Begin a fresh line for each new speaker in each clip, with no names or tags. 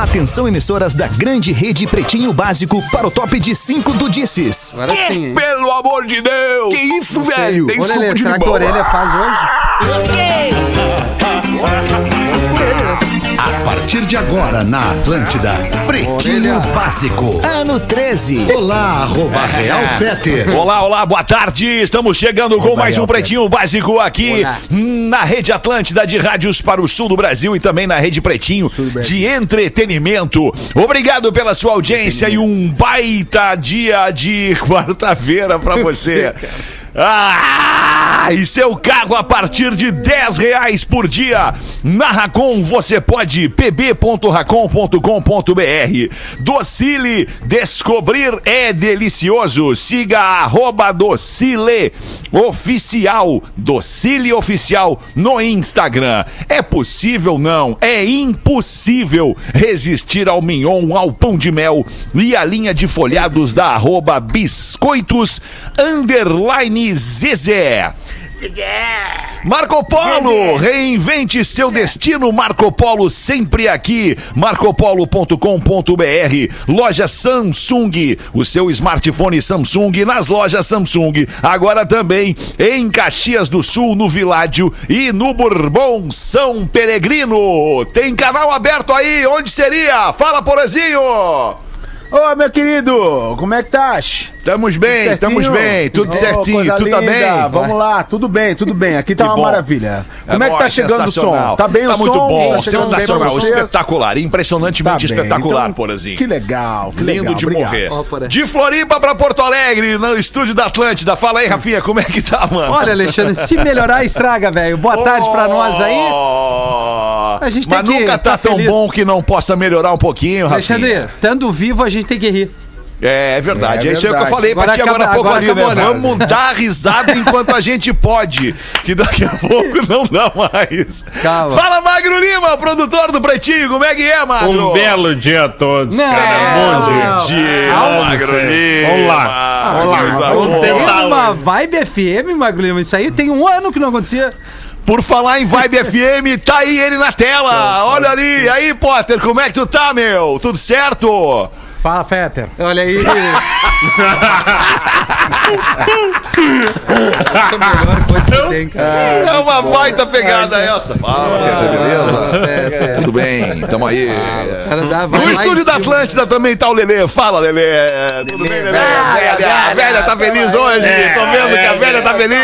Atenção, emissoras da grande rede Pretinho Básico para o top de 5 do Disses.
Agora sim, hein?
Pelo amor de Deus!
Que isso, velho?
Tem
Ô,
suco
Lelê,
de
será que a
limão.
orelha faz hoje?
A partir de agora na Atlântida, Pretinho. Básico.
Ano 13.
Olá, arroba Real Feter.
Olá, olá, boa tarde. Estamos chegando com mais um Pretinho Básico aqui
Olá.
na Rede Atlântida de rádios para o sul do Brasil e também na Rede Pretinho de entretenimento. Obrigado pela sua audiência e um baita dia de quarta-feira para você. Ah, e seu carro a partir de 10 reais por dia. Na Racon você pode pb.racon.com.br. Docile, descobrir é delicioso. Siga arroba Docile Oficial, Docile Oficial no Instagram. É possível não, é impossível resistir ao mignon, ao pão de mel e a linha de folhados da arroba Biscoitos Underline Zezé. Marco Polo, reinvente seu destino. Marco Polo sempre aqui. Marcopolo.com.br. Loja Samsung, o seu smartphone Samsung nas lojas Samsung. Agora também em Caxias do Sul, no Viládio e no Bourbon São Peregrino. Tem canal aberto aí. Onde seria? Fala, Porazinho.
Ô, meu querido, como é que estás?
Estamos bem, estamos bem. Tudo
Ô,
certinho.
coisa
Tu tá bem?
Vamos lá, tudo bem, tudo bem. Aqui tá
Que
uma
bom.
maravilha. Como é, que tá chegando o som? Tá bem
tá
o som?
muito bom,
Tá
sensacional, espetacular, impressionantemente
Tá
espetacular,
Então,
Porazinho.
Que legal, que
Lindo
legal.
de
obrigado.
morrer. De Floripa pra Porto Alegre, no estúdio da Atlântida. Fala aí, Rafinha, como é que tá, mano?
Olha, Alexandre, se melhorar, estraga, velho. Boa tarde pra nós aí.
Oh!
A gente tem
Mas
que
nunca tá,
tá
tão
feliz.
bom que não possa melhorar um pouquinho, Rafinha.
Alexandre, estando vivo, a gente tem que rir.
É, é verdade, é,
É
isso aí que eu
verdade.
falei pra
Agora
ti agora há pouco
agora
ali, né?
acabou, né?
Vamos dar risada enquanto a gente pode, que daqui a pouco não dá mais.
Calma.
Fala, Magro Lima, produtor do Pretinho, como é que é, Magro?
Um belo dia a todos,
Não,
cara. Bom dia.
dia,
Vamos
Magro. Lima.
Vamos lá.
Vamos lá.
Vamos
Vamos
Tem
tentar
uma vibe FM, Magro Lima. Isso aí tem um ano que não acontecia.
Por falar em Vibe FM, tá aí ele na tela. Olha ali. E aí, Potter, como é que tu tá, meu? Tudo certo?
Fala, Fetter. Olha aí. Essa é a melhor coisa que tem, cara.
É uma baita pegada essa. Fala, Feta, beleza?
Fetter.
Tudo bem, tamo aí.
Cara, dá- vai
No
lá
estúdio da
cima.
Atlântida também tá o Lelê. Fala, Lelê. Tudo bem, Lelê? A velha, a velha tá feliz hoje. Tô vendo que a velha tá feliz.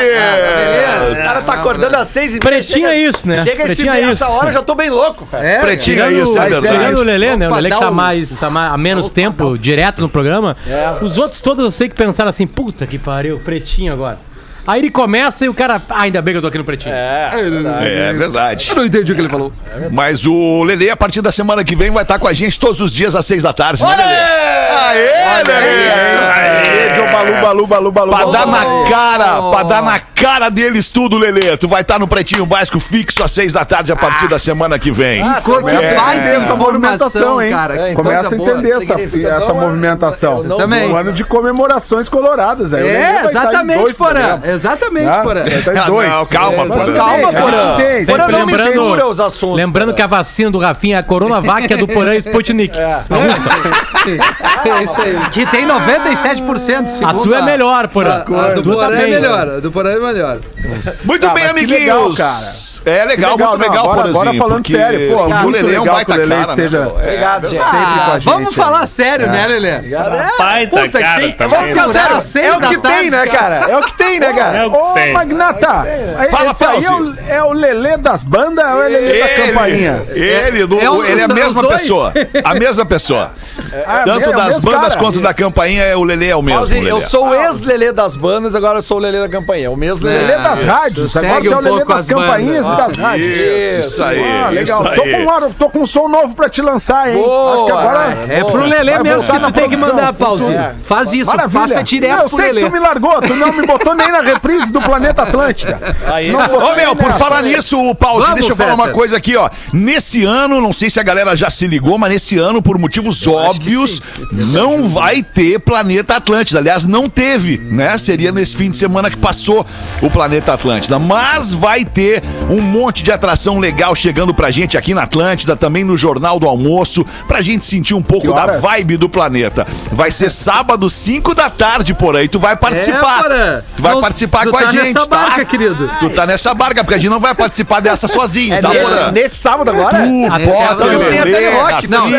O cara tá acordando às seis e meia.
Pretinho
chega-
é isso, né?
Chega esse
Pretinho é
essa
isso.
hora, eu já tô bem louco, velho.
É,
Pretinho é isso, é verdade.
tirando o Lelê, né? O
Opa,
Lelê que
dá
tá
um-
mais tá mais- há menos tempo direto no programa. Os outros todos eu sei que pensaram assim, puta que pariu, pretinho agora. Aí ele começa e o cara. Ah, ainda bem que eu tô aqui no pretinho.
É verdade.
Eu não entendi o que ele falou.
Mas o Lelê, a partir da semana que vem, vai estar com a gente todos os dias às seis da tarde, né, Lelê? Aê, Lelê!
Aê, Balu, Balu, Balu, Balu.
Pra dar na cara, pra dar na cara deles tudo, Lelê. Tu vai estar no Pretinho Básico fixo às seis da tarde a partir da semana que vem.
Coisa
Começa a
vai
entender
ter
essa movimentação, hein?
cara.
É,
Começa
coisa
a
boa.
entender essa, essa movimentação.
Também.
Um ano de comemorações coloradas.
É, exatamente, Porã. Exatamente,
Ah,
Porã.
Ah,
dois.
não, calma,
É,
Porã.
Calma, Porã. Porã não
lembrando-
mistura os assuntos.
Lembrando que a vacina do Rafinha é a Coronavac, é do Porã Sputnik.
É isso aí. Que tem 97%,
A tua é melhor, Porã.
A, a do
A tua
Porã
tá
é melhor. A do Porã é melhor.
Muito
Tá,
bem, amiguinhos.
legal, cara.
É legal,
Que
muito
não,
legal,
agora,
Porazinho,
agora falando
porque
sério, pô,
o Lelê é um
legal
baita
que o Lelê
cara, né? É,
Obrigado, gente.
sempre com a
Ah,
gente.
vamos falar sério, né, Lelê?
Baita
Puta,
cara também.
É o que tem, né, cara? É o que tem, né, cara?
É o
Ô,
tem.
Magnata,
Fala,
esse aí é o, é o Lelê das bandas ou é o Lelê da campainha?
Ele, do-
É o-
ele é a
são
mesma
dois.
pessoa. A mesma pessoa.
Ah,
Tanto
é o
das
mesmo
bandas
cara.
quanto da campainha, é o Lelê é o mesmo.
Pause, eu
Lelê.
sou o ex-Lelê das bandas, agora eu sou o Lelê da campanha. O mesmo Lelê.
Lelê das
Isso,
rádios, agora
segue
que é o
um
Lelê
pouco
das
as bandas.
campainhas e das rádios.
Isso, isso aí.
Ah, legal.
isso
Tô
aí.
com, um, ar- tô com um som novo pra te lançar, hein?
Boa,
Acho que agora.
É pro Lelê
Vai
mesmo
voltar
que tu
na
tem que
produção.
mandar pause.
É.
Faz isso,
Maravilha.
passa direto
eu
pro
sei que
Lelê.
tu me largou, tu não me botou nem na reprise do Planeta Atlântida.
Aí,
Não
Ô, meu, por
nessa.
falar nisso, o Pause,
Vamos,
deixa eu falar uma
Fetter.
coisa aqui, ó. Nesse ano, não sei se a galera já se ligou, mas nesse ano, por motivos óbvios, óbvios, não vai ter Planeta Atlântida. Aliás, não teve, né? Seria nesse fim de semana que passou o Planeta Atlântida. Mas vai ter um monte de atração legal chegando pra gente aqui na Atlântida, também no Jornal do Almoço, pra gente sentir um pouco da vibe do planeta. Vai ser sábado, 5 da tarde, por aí. Tu vai participar.
Porã.
tu vai
Não,
participar
tu
com a
tá
gente,
nessa
tá?
barca, querido.
Tu tá nessa barca, porque a gente não vai participar dessa sozinho, tá, Porã?
Nesse, nesse sábado agora?
Tu,
Até
Potter,
sábado
tem a
Lelê,
Telerock,
Não,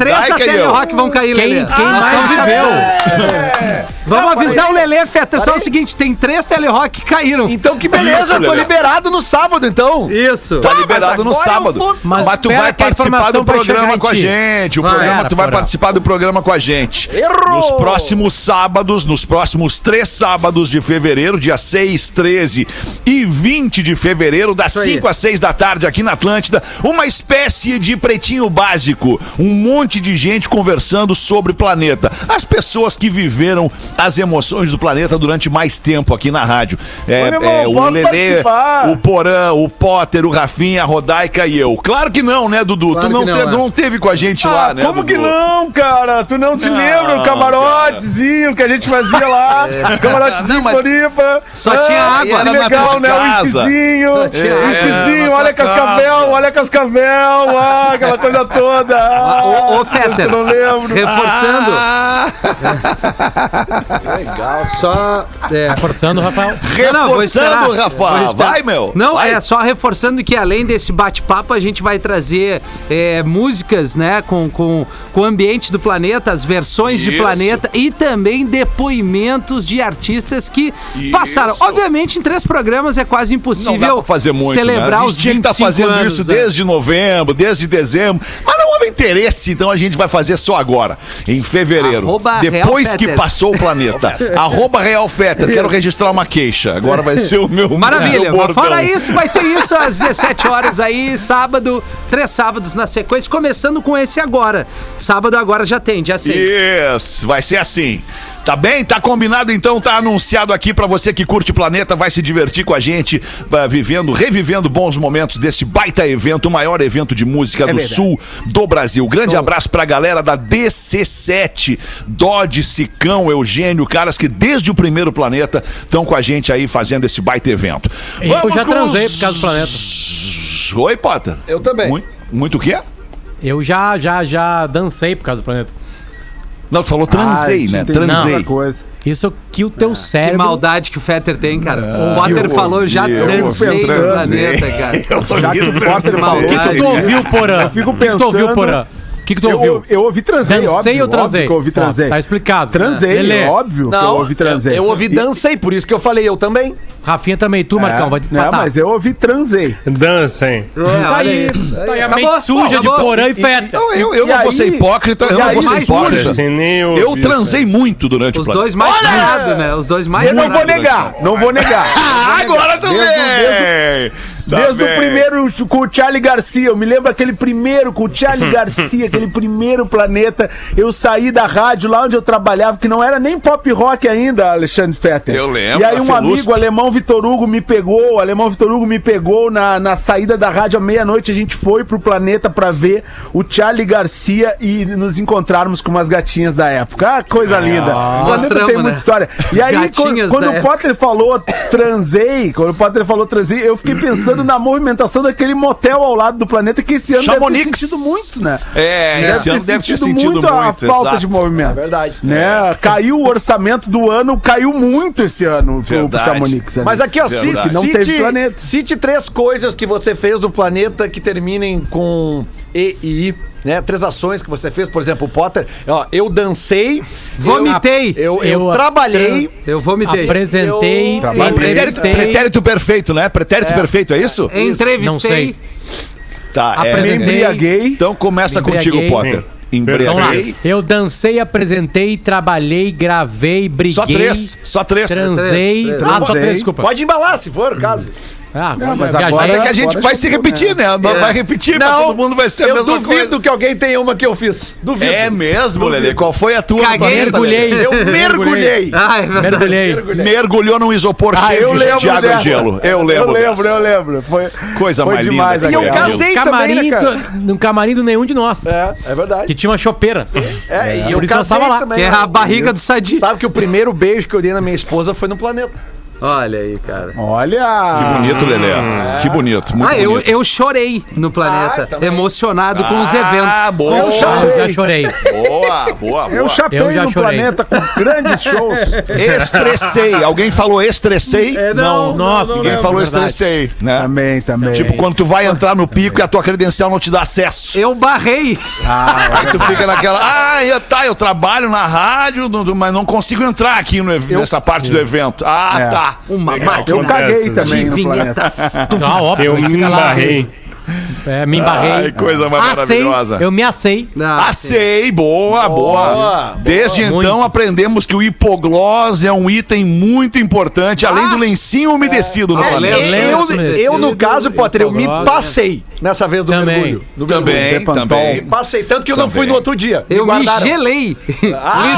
três da
e eu.
Telerock vão cair,
Quem,
Lelê.
quem
Nós
mais viveu?
Vamos avisar o Lelê, Fê. Atenção, é o seguinte: tem três Telerock que caíram.
Então que beleza, tô
Lelê.
liberado no sábado, então.
Isso.
Tá liberado no
agora
sábado. Mas, tu vai
a
participar do programa com a gente. O programa, tu vai participar do programa com a gente.
Errou!
Nos próximos sábados, nos próximos três sábados de fevereiro, dia 6, 13 e 20 de fevereiro, das
aí.
5 às 6 da tarde aqui na Atlântida, uma espécie de pretinho básico. Um monte de gente conversando sobre o planeta. As pessoas que viveram as emoções do planeta durante mais tempo aqui na rádio. É,
Ô, irmão,
é, o Lelê,
participar?
o Porã, o Potter, o Rafinha, a Rodaica e eu. Claro que não, né, Dudu?
Claro
tu não,
que não,
te-
é.
não teve com a gente lá,
Ah,
né,
como
Dudu?
que não, cara? Tu não te
Não,
lembra o camarotezinho que a gente fazia lá? Camarotezinho
Não, mas-
Floripa.
Só
Ah,
tinha água.
Que
Era na
legal, né? O esquisinho. O esquisinho, olha Cascavel,
casa.
olha Cascavel. Ah, aquela coisa toda. Ah,
Ô, Fetter,
não lembro.
reforçando.
Ah,
Legal, só. É.
Forçando, Rafael.
Reforçando, Rafa.
Vou esperar.
Vai, meu.
Não,
Vai.
é só reforçando que além desse bate-papo, a gente vai trazer é, músicas, né, com, com, com o ambiente do planeta, as versões de
Isso.
planeta e também depoimentos de artistas que
Isso.
Passaram. Obviamente, em três programas é quase impossível
fazer muito,
celebrar
né?
Os
gente tinha que estar
25
fazendo
anos,
isso
né?
desde novembro, desde dezembro. Mas não houve interesse, então a gente vai fazer só agora, em fevereiro.
Arroba
depois que passou o planeta. Arroba Real Fetter. Quero registrar uma queixa. Agora vai ser o meu
Maravilha,
meu
fora isso, vai ter isso às 17 horas aí, sábado, três sábados na sequência, começando com esse agora. Sábado agora já tem, dia 6.
Isso, vai ser assim. Tá bem? Tá combinado então, tá anunciado aqui pra você que curte Planeta, vai se divertir com a gente, ah, vivendo, revivendo bons momentos desse baita evento, o maior evento de música do sul do Brasil. Grande abraço pra galera da DC7, Dodge, Sicão, Eugênio, caras que desde o primeiro Planeta estão com a gente aí fazendo esse baita evento.
Eu já
com
transei
os-
por causa do planeta.
Oi, Potter.
Eu também.
Muito, muito o quê?
Eu já, já, já dancei por causa do planeta.
Não, tu falou transei,
Ah,
né? Transei.
coisa.
Isso que o teu
Que
cérebro.
maldade que o Fetter tem, cara. o Potter
eu
falou, já
ouvi,
ouvi,
no planeta, cara.
Já que o Potter falou.
O que, que tu ouviu, Porã?
Eu fico
O que, que tu ouviu,
pensando-
Porã? O que, que tu
Eu,
ouviu?
eu ouvi transei,
Dancei
óbvio,
ou transei?
óbvio que eu ouvi
Tá,
transei.
Tá, explicado.
Transei,
Lelê,
óbvio que eu ouvi transei.
eu, eu ouvi dancei, por isso que eu falei, eu também.
Rafinha também, tu, Marcão, vai te
É, mas eu ouvi transei.
Dancem.
É,
Tá
olha
aí, tá aí a
Acabou.
mente suja de
Acabou.
Porã e Feta.
Não, eu, eu
E
não vou
aí-
ser hipócrita, eu não vou ser hipócrita.
Nem
Eu
ouvi isso
transei muito durante
Os
o
dois mais parados, né? Os dois mais
Eu não vou negar, não vou negar.
Ah, agora vem! Tá
Desde o
bem.
primeiro com o Charlie Garcia, eu me lembro aquele primeiro com o Charlie Garcia, aquele primeiro planeta. Eu saí da rádio lá onde eu trabalhava, que não era nem pop rock ainda, Alexandre Fetter.
Eu lembro,
E aí um amigo, o alemão Vitor Hugo, me pegou. O alemão Vitor Hugo me pegou na, na saída da rádio à meia-noite. A gente foi pro planeta pra ver o Charlie Garcia e nos encontrarmos com umas gatinhas da época. Ah, coisa linda. O planeta
Mostramos,
tem
né?
muita história. E aí,
Gatinhas
quando, quando o. Potter falou transei, quando o Potter falou transei, eu fiquei pensando na movimentação daquele motel ao lado do planeta que esse ano
Chamonix.
deve ter sentido muito, né?
É, esse ano deve ter sentido muito,
a falta
exato.
de movimento.
É verdade.
Né? Caiu o orçamento do ano, caiu muito esse ano pro, pro
Verdade.
Chamonix. ali.
Mas aqui, ó,
Verdade.
cite,
Não
cite,
teve planeta.
cite três coisas que você fez no planeta que terminem com E e I, né? Três ações que você fez, por exemplo, o Potter, ó, eu dancei,
Vomitei.
eu, eu, eu
Eu-
trabalhei,
Eu vomitei.
Apresentei,
Eu-
Pretérito, pretérito perfeito, né? Pretérito perfeito, é isso?
Entrevistei.
Não sei.
Tá,
Me
é.
Apresentei.
embriaguei.
Então começa
Me
contigo. Potter.
Vamos lá.
Embriaguei.
Eu dancei, apresentei, trabalhei, gravei, briguei.
Só três, só três.
Transei.
Três,
Ah, só três, desculpa.
pode embalar se for o caso.
Ah, agora
mas
viajar.
Mas é que a gente
Agora
vai
já
se repetir, né? Não Vai repetir, mas todo mundo vai ser a
eu
mesma
duvido
coisa.
que alguém tenha uma que eu fiz. Duvido.
É mesmo, Lelê? Qual foi a tua?
Caguei.
Mergulhei.
Eu mergulhei.
Ah, é verdade.
Mergulhei.
Mergulhou num isopor
Ah,
cheio
eu
de,
lembro
de água
dessa.
e gelo. Eu lembro.
Eu lembro,
dessa.
eu lembro. Foi,
Coisa
foi
mais
demais
linda.
E eu casei
Camarim,
também, né, cara?
do- no camarim do nenhum de nós.
É, é verdade.
Que tinha uma chopeira.
É, e eu casei
tava lá.
também.
Que é
né?
a barriga do Sadi.
Sabe que o primeiro beijo que eu dei na minha esposa foi no planeta.
Olha aí, cara.
Olha.
Que bonito, Lelê. Que bonito. Muito
Ah, eu,
bonito.
eu chorei no planeta,
Ah, também.
emocionado com os
Ah,
eventos.
boa.
Eu
Ah,
chapei.
eu já chorei.
Boa, boa,
Eu
boa.
chapei
Eu já
no
chorei.
planeta com grandes shows.
Estressei. Alguém falou estressei?
não, Nossa,
Ninguém
não,
falou
verdade.
estressei, né?
Também, também.
Tipo, quando tu vai entrar no pico e a tua credencial não te dá acesso.
Eu barrei.
Aí tu fica naquela, ah, eu, tá, eu trabalho na rádio, mas não consigo entrar aqui no nessa parte do evento. Ah,
É.
tá.
Uma
Legal.
Eu caguei também
de
no planeta.
vinhetas.
Ah, óbvio.
Eu me embarrei.
É, me embarrei.
Ai, coisa mais maravilhosa.
Eu me assei.
Ah,
Assei, boa, boa. Desde
boa.
então
Muito.
aprendemos que o hipoglós é um item muito importante, além do lencinho umedecido no
É,
planeta.
lembra-
Eu, eu, no caso, Potter, eu me passei nessa vez do
Também.
mergulho. Do
Também,
mergulho.
também.
Passei, tanto que eu não
Também.
fui no outro dia.
Eu me
guardaram.
gelei.
Ah,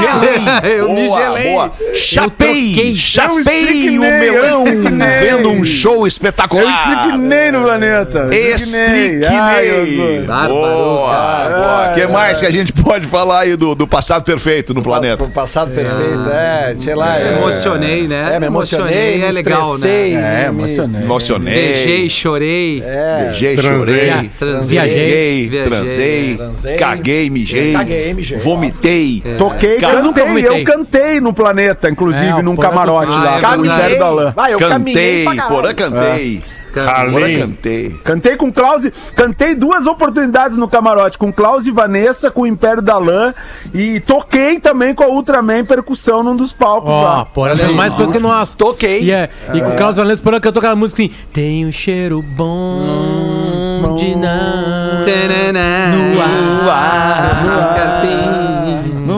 eu me
Boa,
gelei.
boa. Chapei, chapei
Eu
o
estrignei,
melão
eu estrignei.
vendo um show
Eu
espetacular.
estrignei no planeta.
Estriquinei.
Ai, eu-
Bárbaro,
Boa. O que mais que a gente pode falar aí do, do passado perfeito no planeta?
Pro passado perfeito, é, sei lá. é.
Emocionei, né?
É, me emocionei,
é
me
legal,
estressei,
né?
É,
me-
emocionei.
Emocionei.
Beijei, chorei.
É,
Beijei,
Transei.
chorei.
Transei.
Viajei.
Transei,
Transei.
caguei, mijei,
Caguei, mijei.
vomitei.
Toquei,
eu nunca
cantei,
vomitei.
eu cantei no planeta, inclusive,
É, o
num camarote lá,
Ah, é
da Lã.
Vai, eu caminhei
Cantei, porra, cantei.
Carlinhos.
cantei.
Cantei com Klaus, cantei duas oportunidades no camarote, com Klaus e Vanessa, com o Império da Lã, e toquei também com a Ultraman percussão num dos palcos
Ó,
lá.
porra, fez mais coisa que nós.
Toquei.
E, é, e com o Carlos Valença Porã cantou aquela música assim: Tem um cheiro bom de não.
Tanana,
No ar,
no carpim.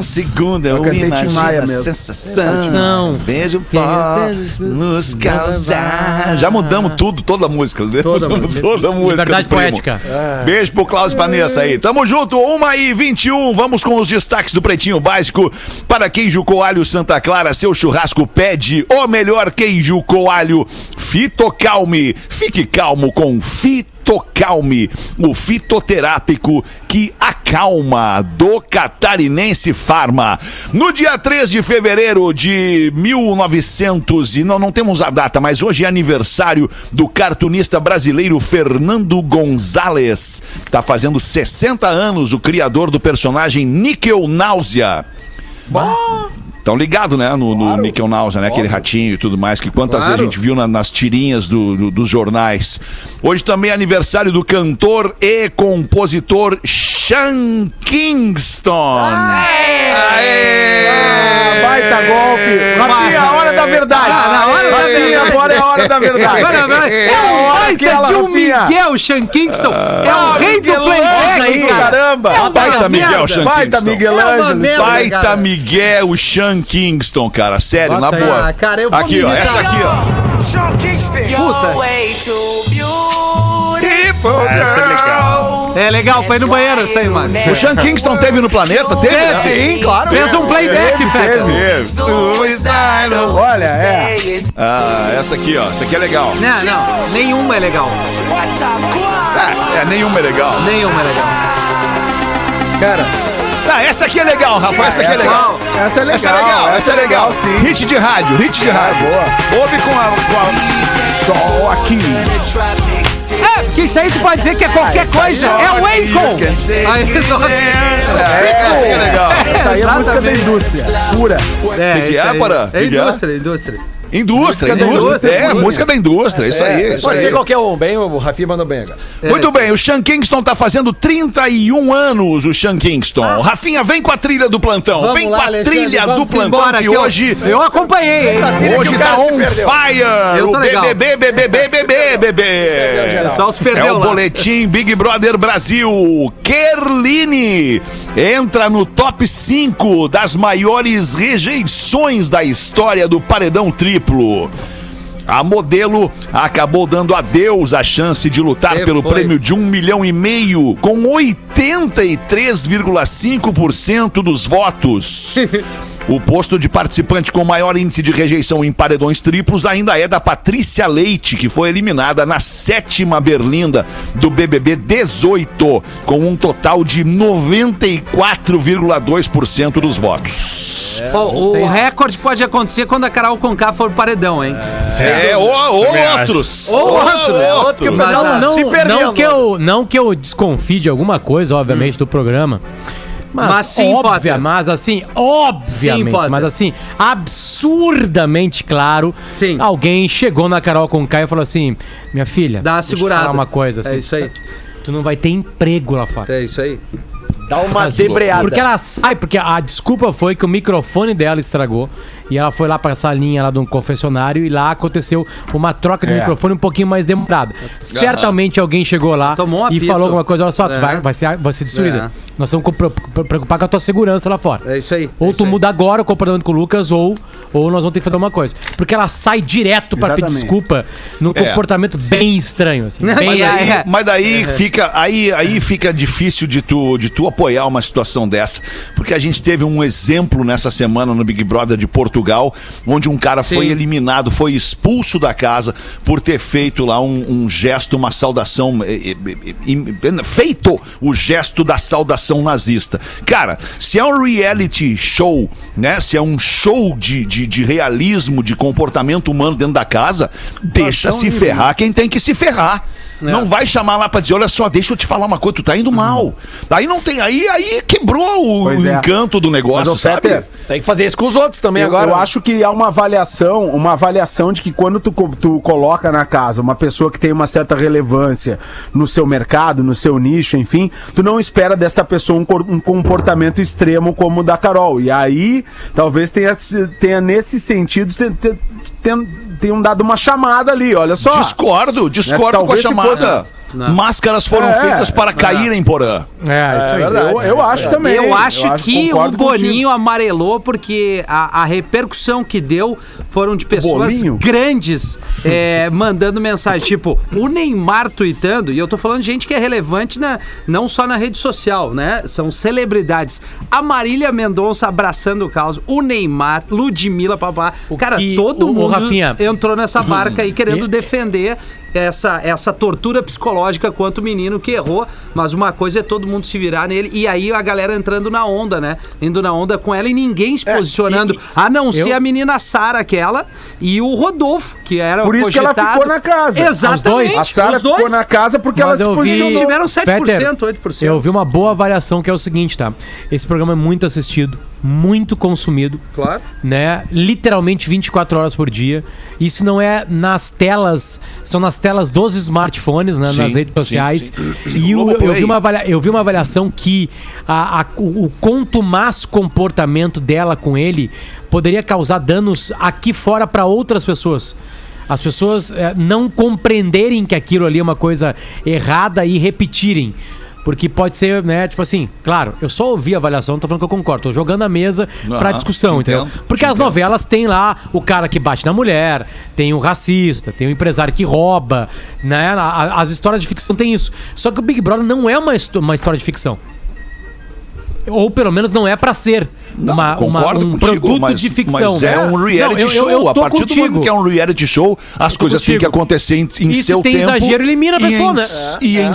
No segundo eu,
Eu
imagino a
mesmo.
Sensação.
sensação. Beijo pode nos causar. Já mudamos tudo, toda a música. né?
Toda música.
Toda a música. Primo.
poética.
Beijo pro Klaus Panessa aí. Tamo junto, 1 e 21. Vamos com os destaques do Pretinho Básico. Para queijo coalho Santa Clara, seu churrasco pede o melhor queijo coalho. Fitocalme. Fique calmo com Fitocalme, o fitoterápico que acalma do Catarinense Farma. No dia 3 de fevereiro de 1900 e não não temos a data, mas hoje é aniversário do cartunista brasileiro Fernando Gonzalez. Tá fazendo 60 anos o criador do personagem Níquel Náusea. Estão ligados, né? No, no Níquel Náusea, né? Aquele ratinho e tudo mais, que quantas
Claro.
vezes a gente viu na- nas tirinhas do- do- dos jornais. Hoje também é aniversário do cantor e compositor Sean Kingston. Aê!
Ah, baita golpe. Rafinha, a hora da verdade.
Ah, na hora da
Rafinha,
verdade.
agora é a hora da verdade.
É
a
um baita de um. Miguel, Sean Kingston. É o rei do playback,
caramba.
É uma
Baita Miguel. Sean
Baita
Kingston.
Miguel
É
Ângelo.
Baita. Miguel Sean Kingston, cara. Sério,
Bota
na boa.
Ah, cara, eu vou
aqui, ó. Essa aqui, ó.
Puta.
Essa é legal.
É legal, ir no banheiro isso aí, mano.
O Sean Kingston teve no planeta? Teve, né?
Teve, claro. Fez um playback.
Suicidal.
Olha, é.
Ah, essa aqui, ó. Essa aqui é legal.
Não, não, nenhuma é legal.
É, é, nenhuma é legal.
Nenhuma é legal. Cara,
Ah, essa aqui é legal, Rafa. Essa aqui é legal.
Essa é legal.
Essa é legal, essa é legal.
sim.
Hit de rádio, hit de rádio.
boa.
Ouve com a. Com
Só aqui.
É, porque isso aí tu pode dizer que é qualquer coisa. É o Akon. Aí.
É, aqui é legal.
Essa aí é a música da indústria. Pura.
É,
que
isso
é. Porã?
É
é?
indústria, indústria.
Indústria,
Música
indústria.
indústria,
É,
música.
música da indústria. Isso aí, isso
Pode
aí.
ser qualquer um, bem, o Rafinha mandou bem agora.
Muito bem, o Sean Kingston tá fazendo 31 anos, o Sean Kingston. Rafinha, vem com a trilha do plantão.
Vamos
vem
lá,
com a
Alexandre,
trilha do plantão
embora,
que
que eu-
hoje...
Eu acompanhei, hein?
Hoje tá on fire!
Eu tô
o
legal.
BBB, BBB, BBB, BBB.
O pessoal se
É o
lá.
boletim Big Brother Brasil. Kerline entra no top 5 das maiores rejeições da história do paredão triplo. A modelo acabou dando adeus à chance de lutar
Que
pelo
foi?
prêmio de um milhão e meio, com 83,5% dos votos. O posto de participante com maior índice de rejeição em paredões triplos ainda é da Patrícia Leite, que foi eliminada na sétima berlinda do BBB 18, com um total de 94,2% dos votos.
Pô, o recorde pode acontecer quando a Carol Conká for paredão, hein?
É, ou, ou outros.
Ou outro, é outro que o pessoal
Não, não, não que eu, não que eu desconfie de alguma coisa, obviamente, do programa. Mas,
Mas sim,
óbvia,
Potter.
mas assim, obviamente,
Sim,
mas assim, absurdamente claro,
Sim.
alguém chegou na Carol com e falou assim: "Minha filha,
Dá uma
deixa eu te
segurada.
falar uma coisa assim.
É isso aí.
Tu não vai ter emprego lá fora.
É isso aí.
Dá uma debreada.
Porque ela sai, porque a desculpa foi que o microfone dela estragou e ela foi lá pra salinha lá de um confessionário e lá aconteceu uma troca de
É.
microfone um pouquinho mais demorada. Certamente alguém chegou lá
Tomou um
e falou alguma coisa, olha só, tu
É.
vai, vai ser, vai ser destruída.
É.
Nós estamos com- pre- pre- preocupar com a tua segurança lá fora.
É isso aí.
Ou
é
tu
aí.
muda agora o comportamento com o Lucas, ou, ou nós vamos ter que fazer uma coisa. Porque ela sai direto pra pedir desculpa num
É.
comportamento bem estranho. Assim, bem
mas
Mas
É,
aí,
é.
mas daí fica aí, aí fica difícil de tu, de tu apoiar uma situação dessa, porque a gente teve um exemplo nessa semana no Big Brother de Portugal, onde um cara
Sim.
foi eliminado, foi expulso da casa por ter feito lá um, um gesto, uma saudação, eh, eh, eh, feito o gesto da saudação nazista. Cara, se é um reality show, né? Se é um show de, de, de realismo, de comportamento humano dentro da casa, deixa se ferrar quem tem que se ferrar. Não vai chamar lá pra dizer, olha só, deixa eu te falar uma coisa, tu tá indo mal. Aí não tem, aí, aí quebrou o,
Pois é.
encanto do negócio,
Mas,
sabe?
Peter,
Tem que fazer isso com os outros também
Eu,
agora.
eu acho que há uma avaliação, uma avaliação de que quando tu, tu coloca na casa uma pessoa que tem uma certa relevância no seu mercado, no seu nicho, enfim, tu não espera desta pessoa um, um comportamento extremo como o da Carol. E aí, talvez tenha, tenha nesse sentido, ten- ten- ten- tenham dado uma chamada ali, olha só.
Discordo, discordo
Nessa,
com a chamada.
fosse-
Máscaras foram
É,
feitas para caírem, porã.
É, isso aí.
eu, eu acho também.
Eu acho que o Boninho
contigo.
amarelou porque a, a repercussão que deu foram de pessoas
Bolinho?
grandes é, mandando mensagem, tipo, o Neymar tweetando, e eu tô falando de gente que é relevante na, não só na rede social, né? São celebridades. A Marília Mendonça abraçando o caos, o Neymar, Ludmilla, papá. Cara,
que-
todo
o- o
mundo
Rafinha-
entrou nessa barca aí querendo
E-
defender essa, essa tortura psicológica quanto o menino que errou, mas uma coisa é todo mundo se virar nele e aí a galera entrando na onda, né? Indo na onda com ela e ninguém se posicionando, a não ser
eu-
a menina Sara aquela e o Rodolfo, que era
Por isso que ela
cogitado.
ficou na casa.
Exatamente.
A Sara ficou na casa porque ela
Mas
se
eu vi-
Eles
posicionou.
tiveram 7%, 8%.
Eu vi uma boa avaliação que é o seguinte, tá? Esse programa é muito assistido, muito consumido,
Claro.
né? Literalmente 24 horas por dia. Isso não é nas telas, são nas telas dos smartphones, né?
Sim,
nas redes
sim,
sociais.
sim.
E o- eu, vi uma avalia- eu vi uma avaliação que a, a- o, o contumaz comportamento dela com ele poderia causar danos aqui fora para outras pessoas. As pessoas eh, não compreenderem que aquilo ali é uma coisa errada e repetirem. Porque pode ser, né, tipo assim, claro, eu só ouvi a avaliação, não tô falando que eu concordo, tô jogando a mesa pra
Aham,
discussão,
te
entendeu?
entendo,
Porque as
entendo.
novelas têm lá o cara que bate na mulher, tem o racista, tem o empresário que rouba, né? As histórias de ficção tem isso. Só que o Big Brother não é uma, uma história de ficção. Ou pelo menos não é pra ser
Não,
uma, uma- um
contigo,
produto
mas,
de ficção.
Mas é
né?
um reality
Não, eu-
show.
eu- eu
a partir do
contigo.
momento que é um reality show, as coisas têm que
contigo.
acontecer em, em
E se
seu
tem
tempo.
exagero, elimina a
e
pessoa,
em-
né?
E em,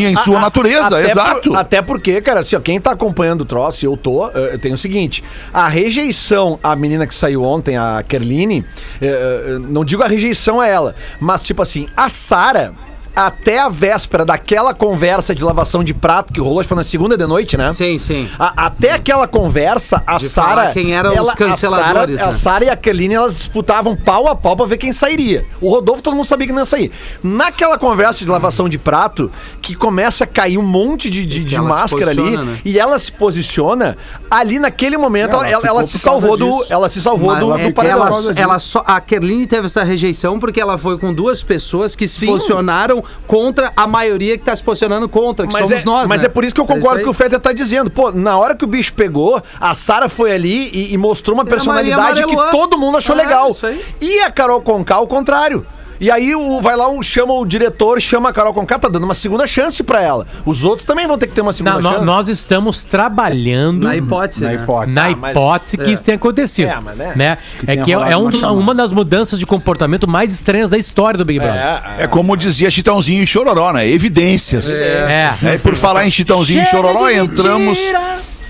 e em sua
A- a-
natureza,
até
exato.
por- até porque, cara, assim, ó, quem tá acompanhando o troço, e eu tô, eh, tem o seguinte: a rejeição à menina que saiu ontem, a Kerline, eh, eh, não digo a rejeição a ela, mas tipo assim, a Sara. Até a véspera daquela conversa de lavação de prato que rolou, acho que foi na segunda de noite, né?
Sim, sim.
A- até aquela conversa, a
De falar
Sara.
quem eram os canceladores,
A Sara
né?
a Sara e a Keline, elas disputavam pau a pau pra ver quem sairia. O Rodolfo todo mundo sabia que não ia sair. Naquela conversa de lavação de prato, que começa a cair um monte de, de, de máscara ali
né?
e ela se posiciona ali naquele momento ela,
Ela
ela, se salvou do ela se salvou
Mas
do,
é-
do paredão.
ela, ela só, a Kerline teve essa rejeição porque ela foi com duas pessoas que se
Sim.
posicionaram contra a maioria que tá se posicionando contra, que
Mas,
somos
é,
nós,
mas
né?
é por isso que eu
É
concordo
aí.
com o Feta tá dizendo. Pô, na hora que o bicho pegou, a Sara foi ali e, e mostrou uma personalidade que todo mundo achou
Ah,
legal.
isso aí.
E a Carol Conká, ao contrário. E aí o, vai lá, o, chama o diretor, chama a Carol Conká, tá dando uma segunda chance pra ela. Os outros também vão ter que ter uma segunda
no-
chance.
nós estamos trabalhando
Na hipótese,
Na
né?
hipótese.
na
Ah, mas-
hipótese que isso tenha acontecido.
É, mas né?
né? É
tenha
que é, é um-
uma
das mudanças de comportamento mais estranhas da história do Big Brother.
É,
É como dizia Chitãozinho e Chororó, né? Evidências.
É.
É, por falar em Chitãozinho e Chororó, entramos.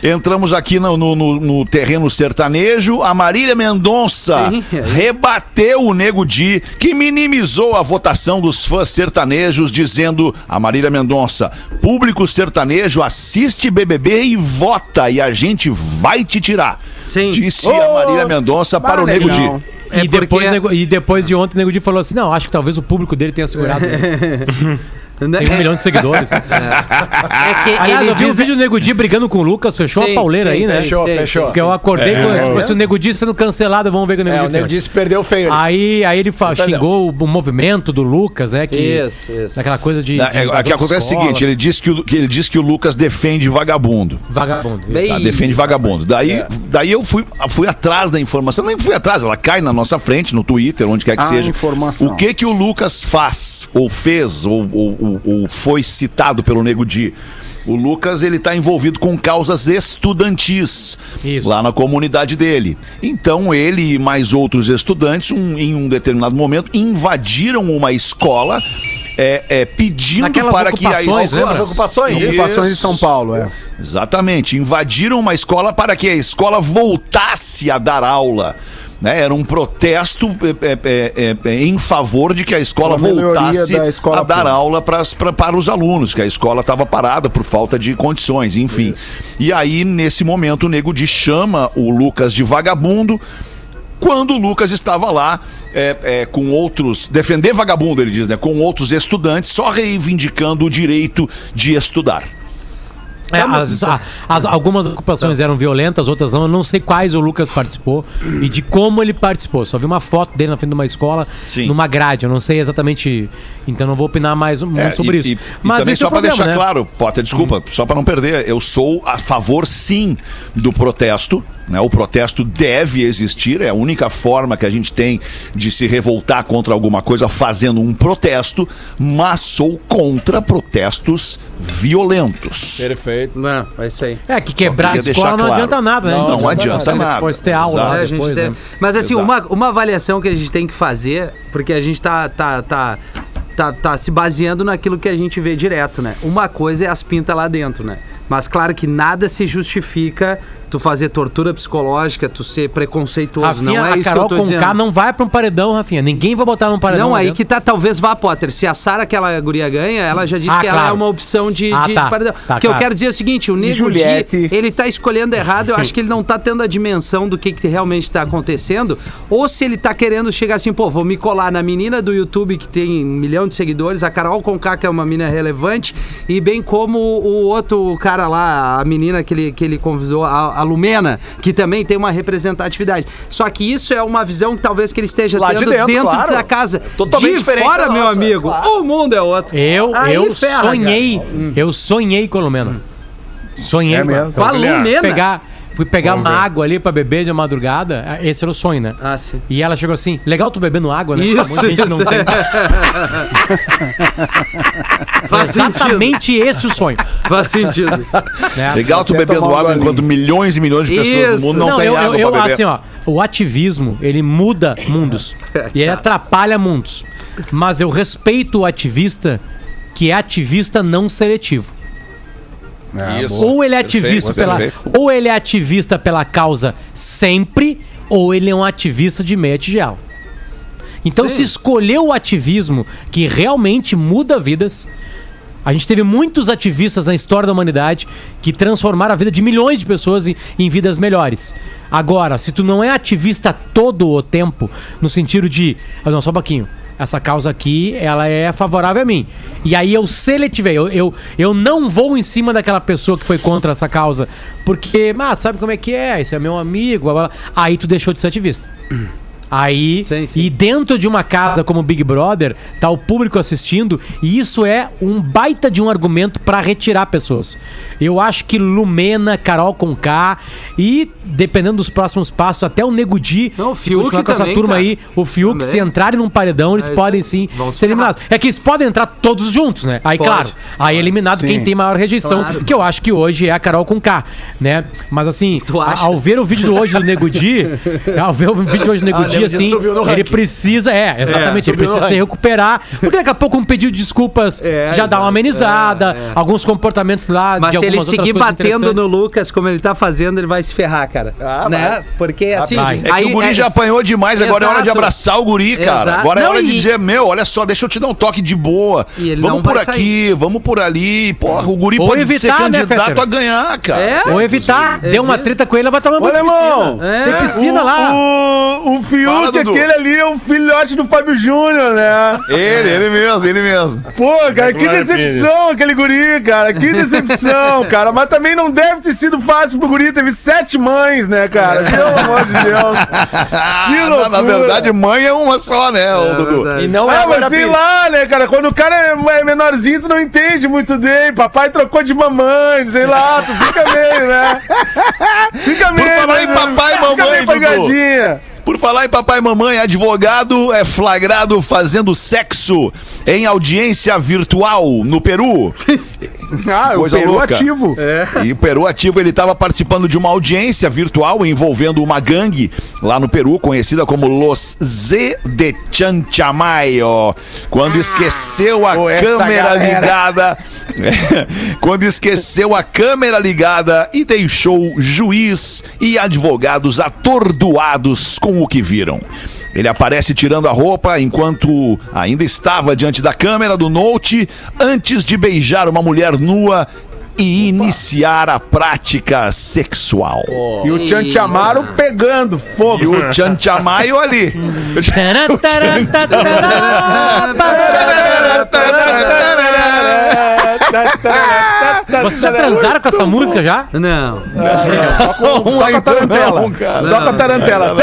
Entramos aqui no, no- no- no terreno sertanejo. A Marília Mendonça
Sim.
rebateu o Nego Di, que minimizou a votação dos fãs sertanejos, dizendo: A Marília Mendonça, público sertanejo assiste BBB e vota, e a gente vai te tirar.
Sim.
Disse a
Ô,
Marília Mendonça para o Nego Di.
É
e, depois,
porque-
e depois de ontem o Nego Di falou assim: não, acho que talvez o público dele tenha segurado. né?
Né?
Tem um milhão de seguidores.
É que
Aliás,
ele
eu vi o
diz...
vídeo do Nego Di brigando com o Lucas, fechou
Sim,
a pauleira
sim,
aí, né?
Fechou,
sim,
fechou.
Porque eu acordei com, tipo assim, o Nego Di sendo cancelado, vamos ver que o Nego
É,
Di
o Nego
fez.
disse perdeu feio. ali.
Aí, aí ele fa- xingou o, o movimento do Lucas, né? Que,
Isso, isso.
Daquela coisa de.
Não,
de
é,
invasão
o que
de
acontece é o
escola.
seguinte: ele disse que o, que ele disse que o Lucas defende vagabundo.
Vagabundo.
Bem-
Tá, defende vagabundo. Daí, daí eu fui, fui atrás da informação. Nem fui atrás, ela cai na nossa frente, no Twitter, onde quer que
A
seja.
informação.
O que que o Lucas faz, ou fez, ou, ou- ou- ou foi citado pelo Nego Di? O Lucas, ele tá envolvido com causas estudantis
Isso.
lá na comunidade dele. Então, ele e mais outros estudantes, um- em um determinado momento, invadiram uma escola é, é, pedindo
Naquelas
para que a escola...
ocupações.
Ocupações de
Isso.
São Paulo, é.
Exatamente. Invadiram uma escola para que a escola voltasse a dar aula. Né? Era um protesto é, é, é, em favor de que a escola
melhoria
voltasse
escola
a dar
pública.
aula pras- pra- para os alunos, que a escola estava parada por falta de condições, enfim. E aí, nesse momento, o Nego de chama o Lucas de vagabundo. Quando o Lucas estava lá é, é, com outros. Defender vagabundo, ele diz, né? Com outros estudantes, só reivindicando o direito de estudar.
É, as- a- as- algumas ocupações eram violentas, outras não. Eu não sei quais o Lucas participou e de como ele participou. Só vi uma foto dele na frente de uma escola,
Sim.
numa grade. Eu não sei exatamente. Então não vou opinar mais muito
É,
sobre
e-
isso.
E,
Mas
e
é
só
o
para deixar
né?
claro, Potter, desculpa, só para não perder, eu sou a favor sim do protesto, né? O protesto deve existir, é a única forma que a gente tem de se revoltar contra alguma coisa fazendo um protesto, mas sou contra protestos violentos.
Perfeito.
Não, é isso aí.
É, que quebrar a escola não
claro.
adianta nada, né?
Não, não
Então,
adianta nada.
Depois ter aula
Exato.
É, a gente
depois,
tem-
né?
Mas assim,
Exato.
uma, uma avaliação que a gente tem que fazer, porque a gente tá, tá, tá, tá, tá se baseando naquilo que a gente vê direto, né? Uma coisa é as pintas lá dentro, né? Mas claro que nada se justifica tu fazer tortura psicológica, tu ser preconceituoso.
Rafinha,
não é
a
isso
Carol
que eu tô
com
dizendo.
K não vai pra um paredão, Rafinha. Ninguém vai botar num paredão.
Não,
lá
aí
dentro.
que tá, talvez vá, Potter. Se a Sara, aquela guria ganha, ela já disse
Ah,
que ela
claro.
é uma opção de,
Ah,
de
tá.
paredão.
Tá,
O que eu
claro.
quero dizer é o seguinte, o Nego Di,
Juliette.
ele tá escolhendo errado, eu acho que ele não tá tendo a dimensão do que, que realmente tá acontecendo, ou se ele tá querendo chegar assim, pô, vou me colar na menina do YouTube que tem um milhão de seguidores, a Carol Conká, que é uma menina relevante, e bem como o outro cara lá, a menina que ele, que ele convidou, a, a Lumena, que também tem uma representatividade. Só que isso é uma visão que talvez que ele esteja
Lá de
tendo
dentro,
dentro,
claro.
da casa.
Totalmente
de
diferente
fora, meu
nossa,
amigo,
claro.
o mundo é outro.
Eu,
Aí
eu
ferra,
sonhei,
cara. Hum.
eu sonhei com a Lumena. Sonhei.
É mesmo?
Com a Lumena.
Pegar, fui pegar uma água ali pra beber de madrugada. Esse era o sonho, né?
Ah, sim.
E ela chegou assim, legal tu bebendo água, né?
Isso,
Muita gente não tem.
Faz sentido.
Exatamente esse o sonho.
Faz sentido.
né?
Legal tu bebendo água enquanto milhões e milhões de pessoas
Isso.
no mundo não,
Não,
têm
eu,
água
eu, eu
pra beber.
assim, ó, o ativismo, ele muda mundos. e ele atrapalha mundos. Mas eu respeito o ativista que é ativista não seletivo.
Isso.
Ou ele é
Perfeito,
ativista pela,
perfeito.
ou ele é ativista pela causa sempre, ou ele é um ativista de meia tigela. Então, se escolher o ativismo que realmente muda vidas, a gente teve muitos ativistas na história da humanidade que transformaram a vida de milhões de pessoas em, em vidas melhores. Agora, se tu não é ativista todo o tempo, no sentido de. Ah, não, só um pouquinho. Essa causa aqui, ela é favorável a mim. E aí eu seletivei, eu, eu, eu não vou em cima daquela pessoa que foi contra essa causa, porque, ah, sabe como é que é, esse é meu amigo, blá, blá, aí tu deixou de ser ativista. Aí,
Sim, sim.
e dentro de uma casa como Big Brother, tá o público assistindo, e isso é um baita de um argumento pra retirar pessoas. Eu acho que Lumena, Carol Conká e, dependendo dos próximos passos, até o Nego Di,
Não, o
se
Fiuk
com essa turma
cara.
aí, o Fiuk,
Também.
se entrarem num paredão, eles
É
podem sim ser eliminados. É que eles podem entrar todos juntos, né? Aí,
Pode.
claro, aí é eliminado quem
Sim.
tem maior rejeição,
Claro.
que eu acho que hoje é a Carol Conká, né? Mas assim, ao ver o vídeo do hoje do Nego Di, ao ver o vídeo de hoje do Nego
Ah,
Di,
Nego Di
assim,
subiu no
ele precisa, é, exatamente, ele
subiu no
precisa se recuperar, porque daqui a pouco um pedido de desculpas
É,
já dá uma amenizada,
É, é.
alguns comportamentos lá
Mas
de
se ele seguir batendo no. Lucas como ele tá fazendo, ele vai se ferrar, cara.
Ah,
né?
vai.
Porque assim.
vai.
É que o guri já apanhou demais, agora é hora de abraçar o guri, cara.
Exato.
Agora é
Não,
hora de
e-
dizer, meu, olha só, deixa eu te dar um toque de boa.
E ele
vamos
não
por aqui, vamos por ali. Porra, o guri
Ou
pode ser
evitar, né,
candidato a ganhar, cara.
É?
Ou evitar, deu uma treta com ele, ela vai tomar banho de piscina.
É.
Tem piscina
o,
lá.
O, o Fiuk,
Fala, Dudu.
aquele ali é o filhote do Fábio Júnior, né?
Ele, ele mesmo, ele mesmo.
Pô, cara, que decepção aquele guri, cara. Que decepção, cara. Mas também não deve ter sido fácil pro guri. Teve sete mães, né, cara? Pelo amor de Deus.
na,
loucura.
na verdade, mãe é uma só, né, ô, Dudu?
E não é
Ah,
agora
mas sei lá, né, cara? Quando o cara é é menorzinho, tu não entende muito bem. Papai trocou de mamãe, sei lá, tu fica meio, né? Fica meio.
falar em
né?
papai e
Fica
mamãe,
meio
Dudu. Por falar em papai e mamãe, advogado é flagrado fazendo sexo em audiência virtual no Peru.
Ah, o
Coisa
Peru
louca.
ativo.
E o Peru ativo, ele estava participando de uma audiência virtual envolvendo uma gangue lá no Peru, conhecida como Los Z de Chanchamayo. Quando esqueceu a câmera ligada. quando esqueceu a câmera ligada e deixou juiz e advogados atordoados com o que viram. Ele aparece tirando a roupa enquanto ainda estava diante da câmera do Note antes de beijar uma mulher nua e iniciar a prática sexual.
E o Chanchamaru pegando fogo.
E o Chanchamayo ali.
Vocês já transaram com essa música já?
Não.
Só com a tarantela. Só com a tarantela.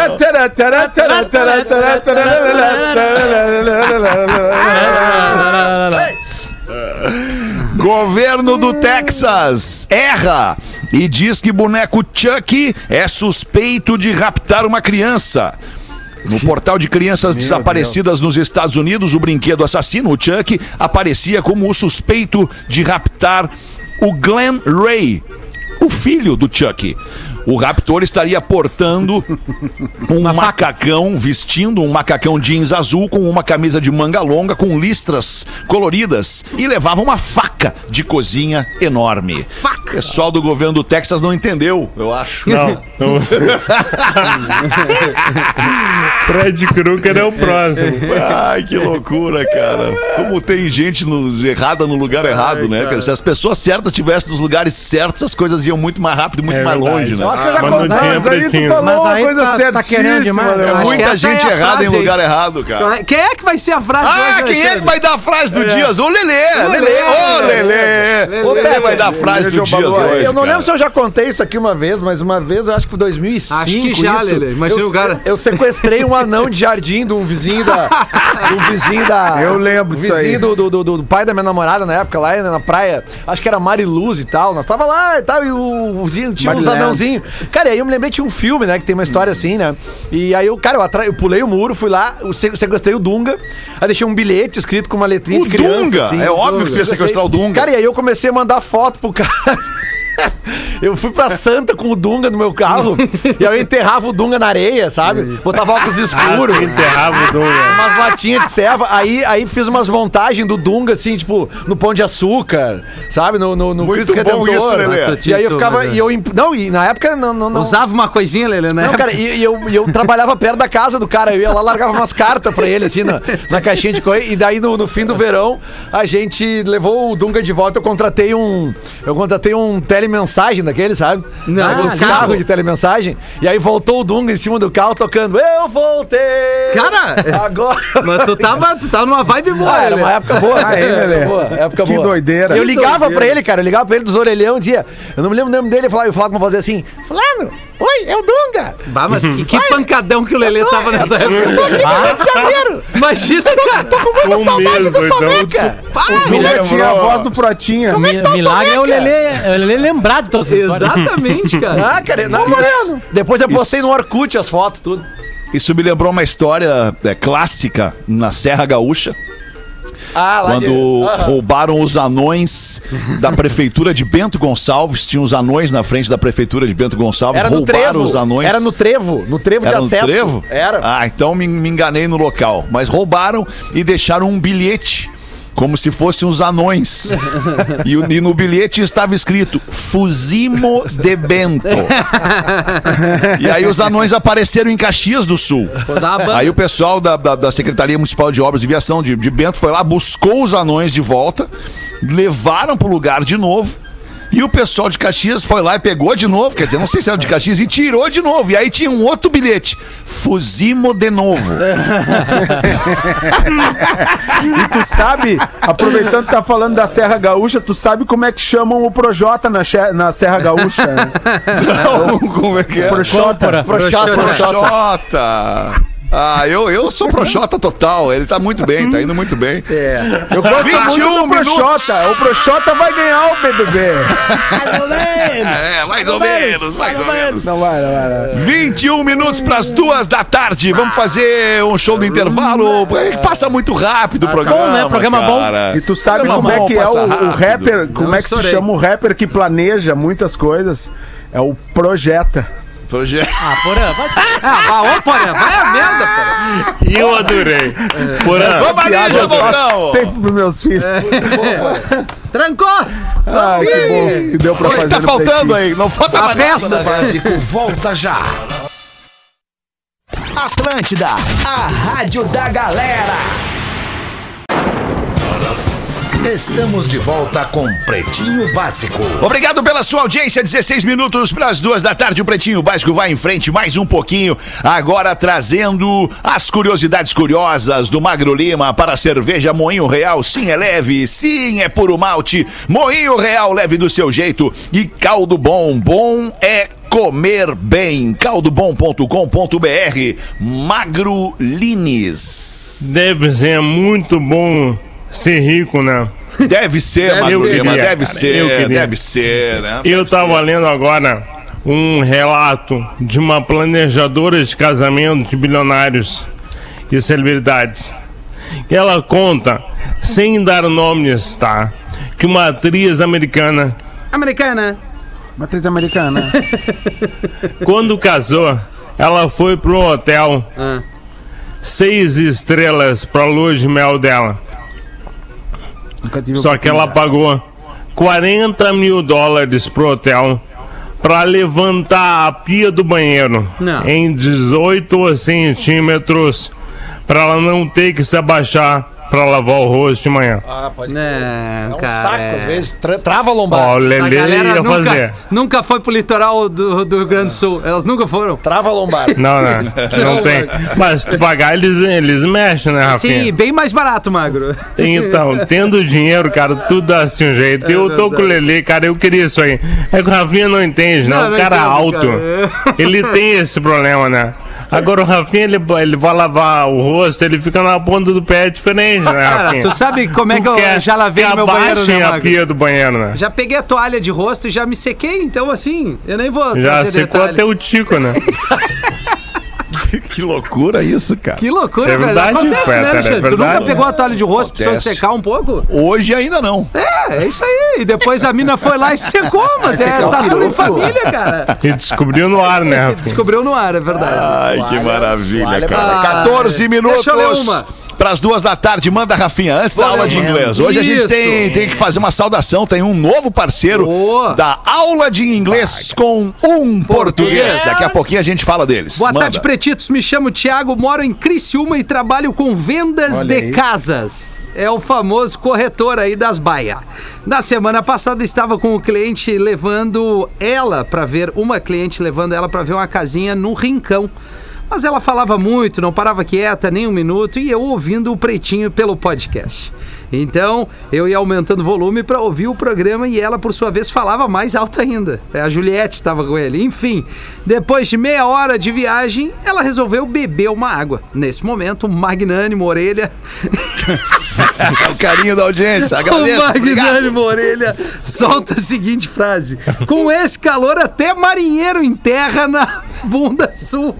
Governo do Texas erra e diz que boneco Chuck é suspeito de raptar uma criança. No portal de crianças desaparecidas nos Estados Unidos, o brinquedo assassino, o Chuck, aparecia como o suspeito de raptar o Glenn Ray, o filho do Chuck. O raptor estaria portando um macacão, vestindo um macacão jeans azul com uma camisa de manga longa com listras coloridas e levava uma faca de cozinha enorme. O pessoal do governo do Texas não entendeu, eu acho.
Não. não. Fred Krueger é o próximo.
Ai, que loucura, cara. Como tem gente no- errada no lugar errado, né, cara? Se as pessoas certas estivessem nos lugares certos, as coisas iam muito mais rápido, muito
É
mais
verdade.
longe, né?
Acho que eu já contei.
Mas aí tu falou uma coisa
tá- tá
certíssima.
querendo demais,
né?
É muita
essa
gente
é
errada em lugar errado, cara.
Quem é que vai ser a frase
Ah,
hoje,
quem é que vai dar a frase do Dias? O Lelê! Lelê! Ô, Lelê! O Lelê vai dar a frase do Dias hoje.
Eu não lembro se eu já contei isso aqui uma vez, mas uma vez, eu acho que foi 2005.
Acho que já,
isso.
Lelê. Imagina
eu,
o cara-
Eu sequestrei um anão de jardim de um vizinho da. um vizinho da.
Eu lembro
um
disso aí.
vizinho do, do, do, do pai da minha namorada na época, lá na praia. Acho que era Mariluz e tal. Nós tava lá e tal, e o vizinho tinha uns
Marilene.
anãozinhos. Cara, e aí eu me lembrei, tinha um filme, né, que tem uma história assim, né? E aí eu, cara, eu, atra... eu pulei o muro, fui lá, eu sequestrei o Dunga, aí deixei um bilhete escrito com uma letrinha
O
de criança.
Dunga?
assim.
É óbvio que você ia sequestrar o Dunga.
Cara, e aí eu comecei a mandar foto pro cara. Eu fui pra Santa com o Dunga no meu carro e aí eu enterrava o Dunga na areia, sabe? Botava óculos escuros.
Ah, enterrava o Dunga.
Umas latinhas de serva, aí, aí fiz umas montagens do Dunga, assim, tipo, no Pão de Açúcar, sabe? No, no, no
Muito
Cristo
bom
Redentor.
isso, Lelê.
E aí eu ficava.
Mas,
E eu, imp- não, e na época não. não, não
Usava uma coisinha, Lelê, né?
não, cara, e, e eu, e eu trabalhava perto da casa do cara. Eu ia lá, largava umas cartas pra ele, assim, na, na caixinha de coisa. E daí, no, no fim do verão, a gente levou o Dunga de volta. Eu contratei um. Eu contratei um telemens, telemensagem daquele, sabe?
Não,
Aqueles
do
carro
carro.
de telemensagem. E aí voltou o Dunga em cima do carro tocando Eu voltei!
Cara,
Agora...
mas tu tava, tu tava numa vibe boa,
Ah, era
né?
uma época boa.
Ah, é,
época
Lelê?
boa, época
Que
boa.
doideira.
Eu
Que
ligava
doideira.
pra ele, cara. Eu ligava pra ele dos orelhão um dia. Eu não me lembro o nome dele. Eu falava, eu falava como fazer assim: Fulano, oi, é o Dunga.
Bah, mas que, que pancadão que o Lelê tava nessa
Eu tô
época.
aqui no Rio de Janeiro.
Imagina, cara.
Tô com muita
Um
saudade
mês,
do. Soneca.
Pá,
Ele tinha a voz do Frotinha.
Mi- milagre é o Lelê, é o Lelê lembrar de todas essas histórias.
Exatamente, cara.
Ah, cara, não, mas depois eu postei no Orkut as fotos, tudo.
Isso me lembrou uma história é, clássica na Serra Gaúcha,
Ah, lá
quando
de...
roubaram os anões da prefeitura de Bento Gonçalves. Tinha os anões na frente da prefeitura de Bento Gonçalves.
Era no
roubaram
trevo.
os anões.
Era no trevo, no trevo
Era
de
no
acesso.
trevo?
Era.
Ah, então me, me enganei no local. Mas roubaram e deixaram um bilhete. Como se fossem os anões. e, o- e no bilhete estava escrito Fusimo de Bento. e aí os anões apareceram em Caxias do Sul. Aí o pessoal da, da, da Secretaria Municipal de Obras e Viação de, de Bento foi lá, buscou os anões de volta, levaram pro lugar de novo. E o pessoal de Caxias foi lá e pegou de novo, quer dizer, não sei se era de Caxias, e tirou de novo. E aí tinha um outro bilhete: Fusimo de novo.
E tu sabe, aproveitando que tá falando da Serra Gaúcha, tu sabe como é que chamam o Projota na, na Serra Gaúcha? né?
Não, como é que é?
Projota.
Proxota.
Projota. Ah, eu, eu sou Projota total. Ele tá muito bem, tá indo muito bem.
Eu gosto
21
muito do Projota. O Projota vai ganhar o BBB.
É, mais ou menos, mais ou menos.
Não vai, não vai. Não vai.
21 minutos para as duas da tarde. Vamos fazer um show do intervalo. É, Passa muito rápido o programa.
bom, né? Programa bom.
cara.
E tu sabe
Programa
como é
bom,
que é o, o rapper, como
Não
é que se
estourei.
chama o rapper que planeja muitas coisas? É o Projeta.
Projeto.
Ah, porra, vai
Ah, ô, porra, vai a merda, porra.
E eu adorei. Porã,
Vamos ali, voltamos.
sempre pros meus filhos.
Trancou!
Ai, que bom que deu pra
O que
fazer
tá
no
faltando aí? Não falta
A peça.
Básico volta já.
Atlântida, a rádio da galera.
Estamos de volta com Pretinho Básico.
Obrigado pela sua audiência. 16 minutos para as duas da tarde. O Pretinho Básico vai em frente mais um pouquinho. Agora trazendo as curiosidades curiosas do Magro Lima para a cerveja Moinho Real. Sim, é leve. Sim, é puro malte. Moinho Real, leve do seu jeito. E caldo bom. Bom é comer bem. caldobom.com.br. Magro Lines.
deve ser muito bom ser rico, né?
Deve ser,
Deve
Magro
ser.
Queria,
Deve ser. Deve ser, né?
Eu tava lendo agora um relato de uma planejadora de casamento de bilionários e celebridades. E ela conta, sem dar nomes, tá? Que uma atriz americana,
Americana.
Matriz americana.
quando casou, ela foi pro hotel
Ah.
seis estrelas pra lua de mel dela. Só que ela pagou 40 mil dólares pro hotel pra levantar a pia do banheiro
Não.
em 18 centímetros pra ela não ter que se abaixar pra lavar o rosto de manhã.
Ah, pode
Não,
É um
cara.
saco, às vezes. Tra- trava a
Ó,
lombar.
o
A
Lelê
galera
ia
nunca,
fazer.
nunca foi pro litoral do, do Rio Grande do Sul. Elas nunca foram.
Trava a lombar.
Não, não, não tem. Mas se tu pagar, eles, eles mexem, né, Rafinha?
Sim, bem mais barato, Magro.
Então, tendo dinheiro, cara, tudo dá-se um jeito. eu tô com o Lelê, cara, eu queria isso aí. É que o Rafinha não entende, né?
Não,
o
não
cara
entendo,
alto,
cara.
ele tem esse problema, né? Agora o Rafinha, ele, ele vai lavar o rosto, ele fica na ponta do pé diferente, né,
Cara,
Rafinha?
tu sabe como é que eu
quer
já lavei no meu banheiro, né,
a pia do banheiro, né?
Já peguei a toalha de rosto e já me sequei, então assim, eu nem vou
Já secou
detalhe.
até o tico, né?
Que loucura isso, cara.
Que loucura,
É
velho.
verdade,
Acontece,
Peter,
né,
é
Alexandre? tu nunca
verdade.
pegou a toalha de rosto, precisou
Acontece.
secar um pouco?
Hoje ainda não.
É, é isso aí. E depois a mina foi lá e secou, mas é, tá tudo em família, cara.
E descobriu no ar, né, Rafinha?
Descobriu no ar, é verdade.
Ai, que maravilha, cara.
Ah,
14 minutos.
deixa eu ler uma.
Para as duas da tarde. Manda, Rafinha, antes da aula de inglês. Hoje a gente
Isso.
tem, tem que fazer uma saudação. Tem um novo parceiro
Boa.
da aula de inglês com um português.
Português.
Daqui a pouquinho a gente fala deles.
Boa
Manda.
tarde, pretitos. Me chamo Thiago, moro em Criciúma e trabalho com vendas
Olha
de
aí.
casas. É o famoso corretor aí das baias. Na semana passada estava com o cliente levando ela para ver uma cliente levando ela para ver uma casinha no Rincão. Mas ela falava muito, não parava quieta nem um minuto e eu ouvindo o pretinho pelo podcast. Então, eu ia aumentando o volume para ouvir o programa e ela, por sua vez, falava mais alto ainda. É, A Juliette estava com ele. Enfim, depois de meia hora de viagem, ela resolveu beber uma água. Nesse momento, magnânimo Orelha.
o carinho da audiência.
o
Agradeço. obrigado.
magnânimo Orelha solta a seguinte frase: Com esse calor, até marinheiro em terra na bunda sua.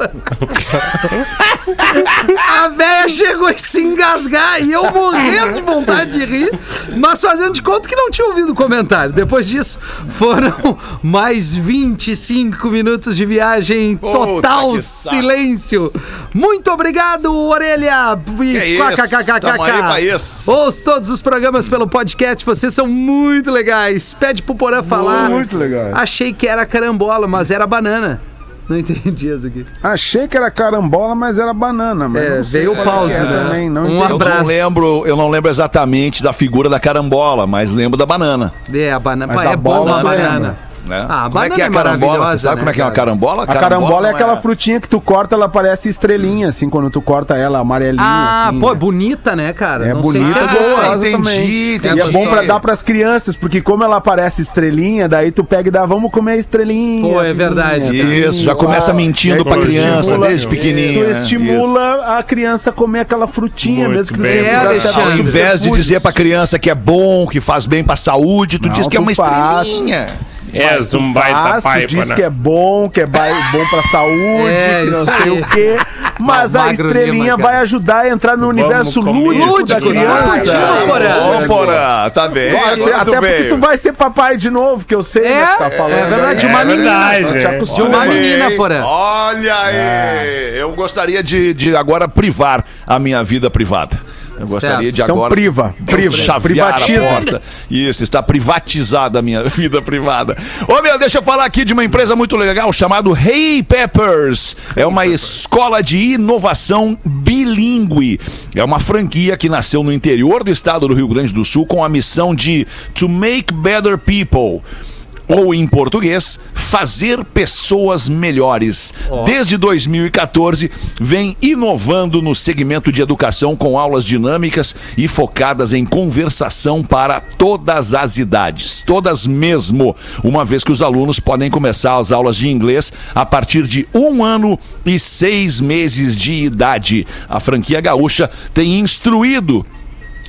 A véia chegou a se engasgar e eu morrendo de vontade de rir, mas fazendo de conta que não tinha ouvido o comentário. Depois disso, foram mais 25 minutos de viagem, total silêncio. Muito obrigado, Orelha. E
Que isso,
kkkk.
tamo aí pra isso.
Ouça todos os programas pelo podcast, vocês são muito legais. Pede pro Porã falar.
Muito legal.
Achei que era carambola, mas era banana. Não entendi isso aqui.
Achei que era carambola, mas era banana. Mas
É,
não sei
veio o
qual é
pause,
que é
né?
Também, não
Um
entendi.
Eu não
abraço.
lembro, eu não lembro exatamente da figura da carambola, mas lembro da banana.
É, a banana.
Mas da
é bom
bola,
a banana.
Né?
Ah,
como é que é a
é
carambola? Você sabe
né,
como é que é uma
cara?
carambola?
A carambola é
não
aquela frutinha que tu corta, ela parece estrelinha, assim, quando tu corta ela, amarelinha.
Ah,
assim,
pô, é
né?
bonita, né, cara?
É
Não sei
bonita
se
e
é boa.
gostosa
entendi,
também.
entendi.
E é bom pra dar pras crianças, porque como ela parece estrelinha, daí tu pega e dá, vamos comer a estrelinha.
Pô, é verdade.
tá?
Isso, já começa
Ah,
mentindo pra criança
estimula-
desde pequenininha.
Tu
né?
estimula a criança a comer aquela frutinha,
Muito
mesmo que tu
bem.
tenha
É,
Ao invés de dizer pra criança que é bom, que faz bem pra saúde, tu diz que é uma estrelinha.
És um baita
Faz,
pai,
diz
né?
que é bom, que é bom pra saúde,
É,
que não sei o quê. Mas a estrelinha
cara.
vai ajudar a entrar no universo
comer.
lúdico, da criança.
Ô, Porã, tá bem?
Até,
Agora
até
tu
porque tu vai ser papai de novo, que eu sei
É,
né, que tá falando.
é verdade,
né?
uma
É
menina.
é.
acostuma.
Uma menina, Porã.
Olha aí!
É.
Eu gostaria de, de agora privar a minha vida privada. Eu gostaria
Certo.
de
Então
agora.
priva, priva,
chavear
privatiza.
Isso, está privatizada a minha vida privada. Ô meu, deixa eu falar aqui de uma empresa muito legal chamada Hey Peppers. É uma escola de inovação bilíngue. É uma franquia que nasceu no interior do estado do Rio Grande do Sul com a missão de To Make Better People ou em português, fazer pessoas melhores. Desde 2014, vem inovando no segmento de educação com aulas dinâmicas e focadas em conversação para todas as idades, todas mesmo, uma vez que os alunos podem começar as aulas de inglês a partir de um ano e seis meses de idade. A franquia gaúcha tem instruído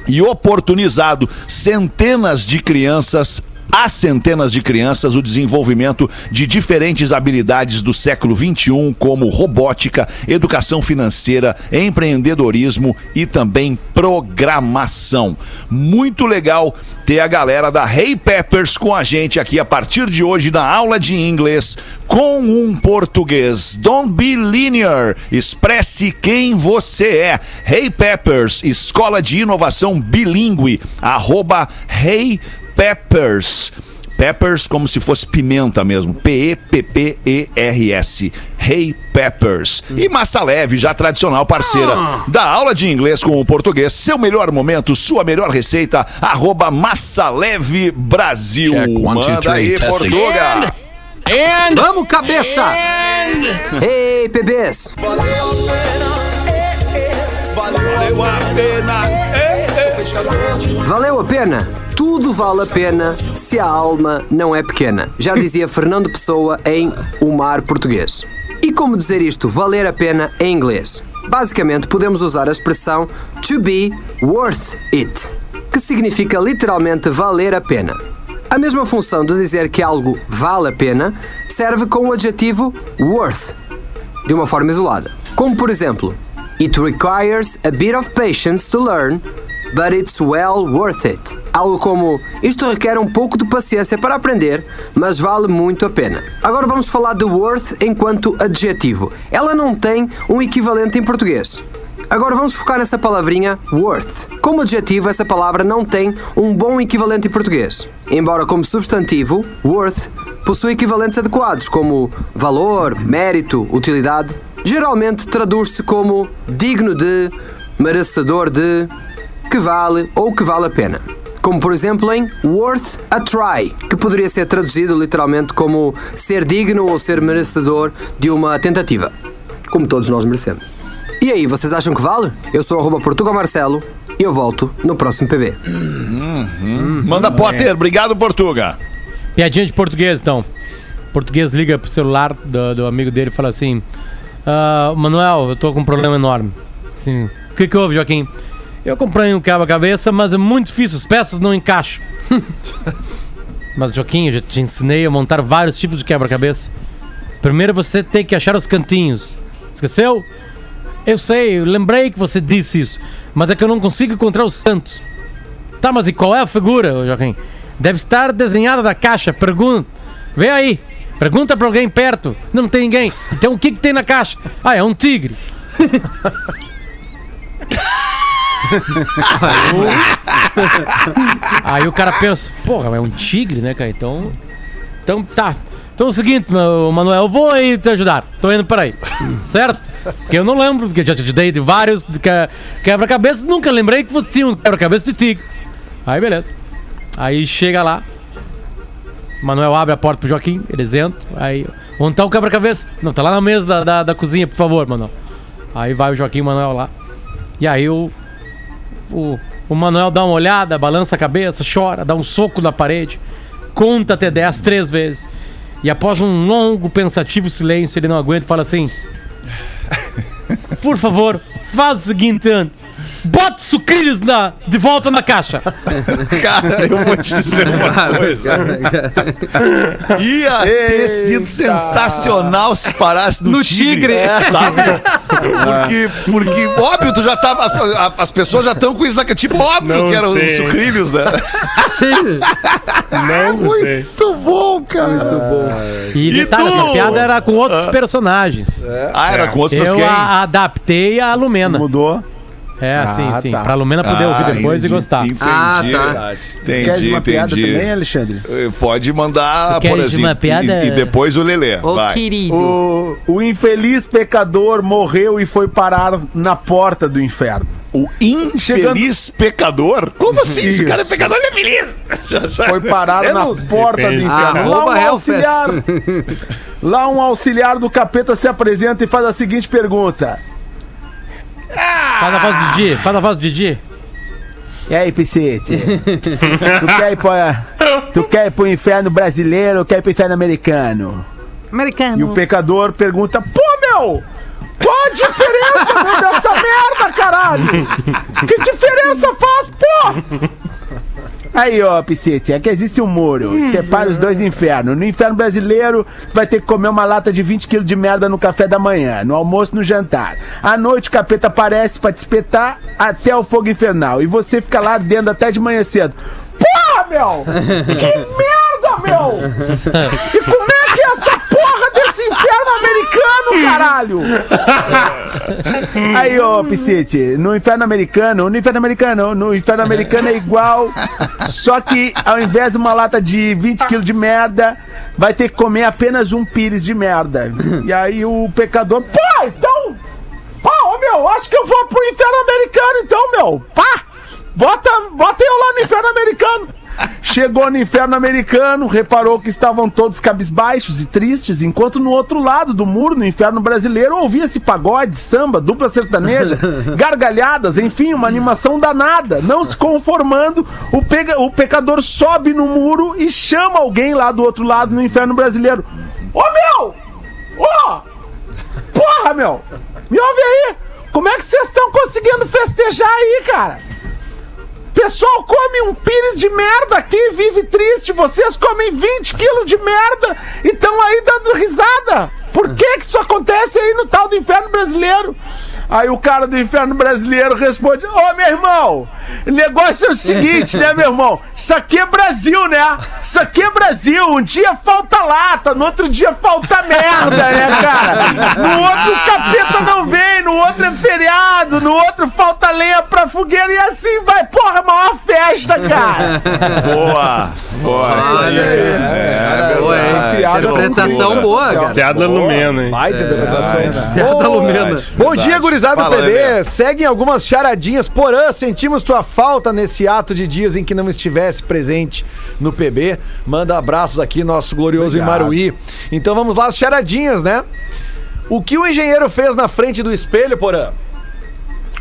e oportunizado centenas de crianças a centenas de crianças o desenvolvimento de diferentes habilidades do século XXI, como robótica, educação financeira, empreendedorismo e também programação. Muito legal ter a galera da Hey Peppers com a gente aqui a partir de hoje na aula de inglês com um português. Don't be linear. Expresse quem você é. Hey Peppers, escola de inovação bilíngue. Arroba Hey Peppers. Peppers como se fosse pimenta mesmo. P-E-P-P-E-R-S. Hey Peppers. E Massa Leve, já tradicional parceira da aula de inglês com o português. Seu melhor momento, sua melhor receita. Arroba Massa Leve Brasil.
Check, one, two,
Manda
three,
aí,
testing.
Portuga.
Vamos, cabeça!
Ei, bebês!
Valeu a pena. É, é.
Valeu a pena? Tudo vale a pena se a alma não é pequena. Já dizia Fernando Pessoa em O Mar Português. E como dizer isto valer a pena em inglês? Basicamente, podemos usar a expressão to be worth it, que significa literalmente valer a pena. A mesma função de dizer que algo vale a pena serve com o adjetivo worth, de uma forma isolada. Como por exemplo, It requires a bit of patience to learn, but it's well worth it. Algo como isto requer um pouco de paciência para aprender, mas vale muito a pena. Agora vamos falar de worth enquanto adjetivo. Ela não tem um equivalente em português. Agora vamos focar nessa palavrinha worth. Como adjetivo, essa palavra não tem um bom equivalente em português. Embora como substantivo, worth possui equivalentes adequados como valor, mérito, utilidade. Geralmente traduz-se como digno de, merecedor de, que vale ou que vale a pena. Como por exemplo em worth a try, que poderia ser traduzido literalmente como ser digno ou ser merecedor de uma tentativa. Como todos nós merecemos. E aí, vocês acham que vale? Eu sou arroba Portugal Marcelo e eu volto no próximo PB.
Manda Potter, obrigado, Portuga.
Piadinha de português, então. Português liga pro celular do, do amigo dele e fala assim: "Ah, Manuel, eu tô com um problema enorme. Assim, o que, que houve, Joaquim? Eu comprei um quebra-cabeça, mas é muito difícil, as peças não encaixam. mas, Joaquim, eu já te ensinei a montar vários tipos de quebra-cabeça. Primeiro você tem que achar os cantinhos. Esqueceu? Eu sei, eu lembrei que você disse isso, mas é que eu não consigo encontrar os santos. Tá, mas e qual é a figura, Joaquim? Deve estar desenhada na caixa. Pergunta. Vê aí. Pergunta pra alguém perto. Não tem ninguém. Então o que, que tem na caixa? Ah, é um tigre. aí, o... aí o cara pensa, porra, é um tigre, né, cara? Então. Então tá. Então é o seguinte, Manuel, eu vou aí te ajudar. Tô indo para aí. Certo? Que eu não lembro, porque eu já te dei de vários de que- quebra-cabeça, nunca lembrei que você tinha um quebra-cabeça de tigre. Aí beleza. Aí chega lá. Manuel abre a porta pro Joaquim, eles entram. Aí, onde tá o quebra-cabeça? Não, tá lá na mesa da, da, da cozinha, por favor, Manuel. Aí vai o Joaquim e o Manuel lá. E aí o, o, o Manuel dá uma olhada, balança a cabeça, chora, dá um soco na parede, conta até 10 três vezes. E após um longo, pensativo silêncio, ele não aguenta e fala assim: Por favor, faz o seguinte antes. Bota os sucrilhos na, de volta na caixa.
Cara, eu vou te dizer uma coisa. Ia ter sido sensacional se parasse no,
No
tigre,
tigre.
sabe? Porque, porque, óbvio, tu já tava. a- As pessoas já estão com isso na Tipo, óbvio
Não
que eram os
sei.
sucrilhos, né?
Sim.
Não sei.
Muito bom, cara. Muito bom.
E
E
detalhe,
tu?
essa piada era com outros personagens.
Ah, era com outros
Eu
mas quem?
a, adaptei a Lumena.
Mudou.
É,
Ah,
sim, sim.
tá.
Pra Lumena poder
Ah,
ouvir depois e
entendi,
gostar.
Entendi.
Ah, tá.
Entendi,
Queres uma piada
entendi.
também, Alexandre?
Eh, Pode mandar, por exemplo.
uma piada?
E, e depois o Lelê.
Ô,
vai.
querido.
O, o infeliz pecador morreu e foi parar na porta do inferno.
O infeliz pecador? Como assim? Se o cara é
Isso.
pecador, ele é feliz. Já sabe.
Foi parar
Eu
na porta do inferno. Lá
Arroba
um auxiliar. Lá um auxiliar do capeta se apresenta e faz a seguinte pergunta.
Faz a voz do Didi, faz a voz do Didi.
E aí, Piscite? tu, quer ir pra, tu quer ir pro inferno brasileiro ou quer ir pro inferno americano?
Americano.
E o pecador pergunta: Pô, meu! Qual a diferença meu, dessa merda, caralho? Que diferença faz, pô? Aí, ó, Piscite, é que existe um muro. Separa os dois infernos. No inferno brasileiro, vai ter que comer uma lata de 20 quilos de merda no café da manhã, no almoço no jantar. À noite, o capeta aparece pra te espetar até o fogo infernal. E você fica lá ardendo até de manhã cedo. Porra, meu! Que merda, meu! E como é que é essa porra inferno americano, caralho? Aí, ô, Piscite, no inferno americano, no inferno americano, no inferno americano é igual, só que ao invés de uma lata de 20 quilos de merda, vai ter que comer apenas um pires de merda. E aí o pecador, pô, então, pá, ô meu, acho que eu vou pro inferno americano então, meu, pá, bota, bota eu lá no inferno americano. Chegou no inferno americano, reparou que estavam todos cabisbaixos e tristes, enquanto no outro lado do muro, no inferno brasileiro, ouvia-se pagode, samba, dupla sertaneja, gargalhadas, enfim, uma animação danada. Não se conformando, o, pega- o pecador sobe no muro e chama alguém lá do outro lado no inferno brasileiro. Ô meu! Ô! Porra, meu! Me ouve aí! Como é que vocês estão conseguindo festejar aí, cara? Pessoal come um pires de merda aqui, vive triste. Vocês comem 20 quilos de merda e estão aí dando risada. Por que que isso acontece aí no tal do inferno brasileiro? Aí o cara do inferno brasileiro responde: Ô meu irmão, o negócio é o seguinte, né, meu irmão? Isso aqui é Brasil, né? Isso aqui é Brasil. Um dia falta lata, no outro dia falta merda, né, cara? No outro o capeta não vem, no outro é feriado, no outro falta lenha pra fogueira e assim vai. Porra, maior festa, cara.
Boa! Boa! isso aí. É,
Boa, hein?
Piada
Interpretação boa, cara.
Piada lumena, hein?
Baita interpretação.
Piada lumena.
Bom dia, gurizada do PB. Seguem algumas charadinhas. Porã, sentimos tua falta nesse ato de dias em que não estivesse presente no PB. Manda abraços aqui, nosso glorioso
Obrigado.
Imaruí. Então vamos lá, as charadinhas, né? O que o engenheiro fez na frente do espelho, Porã?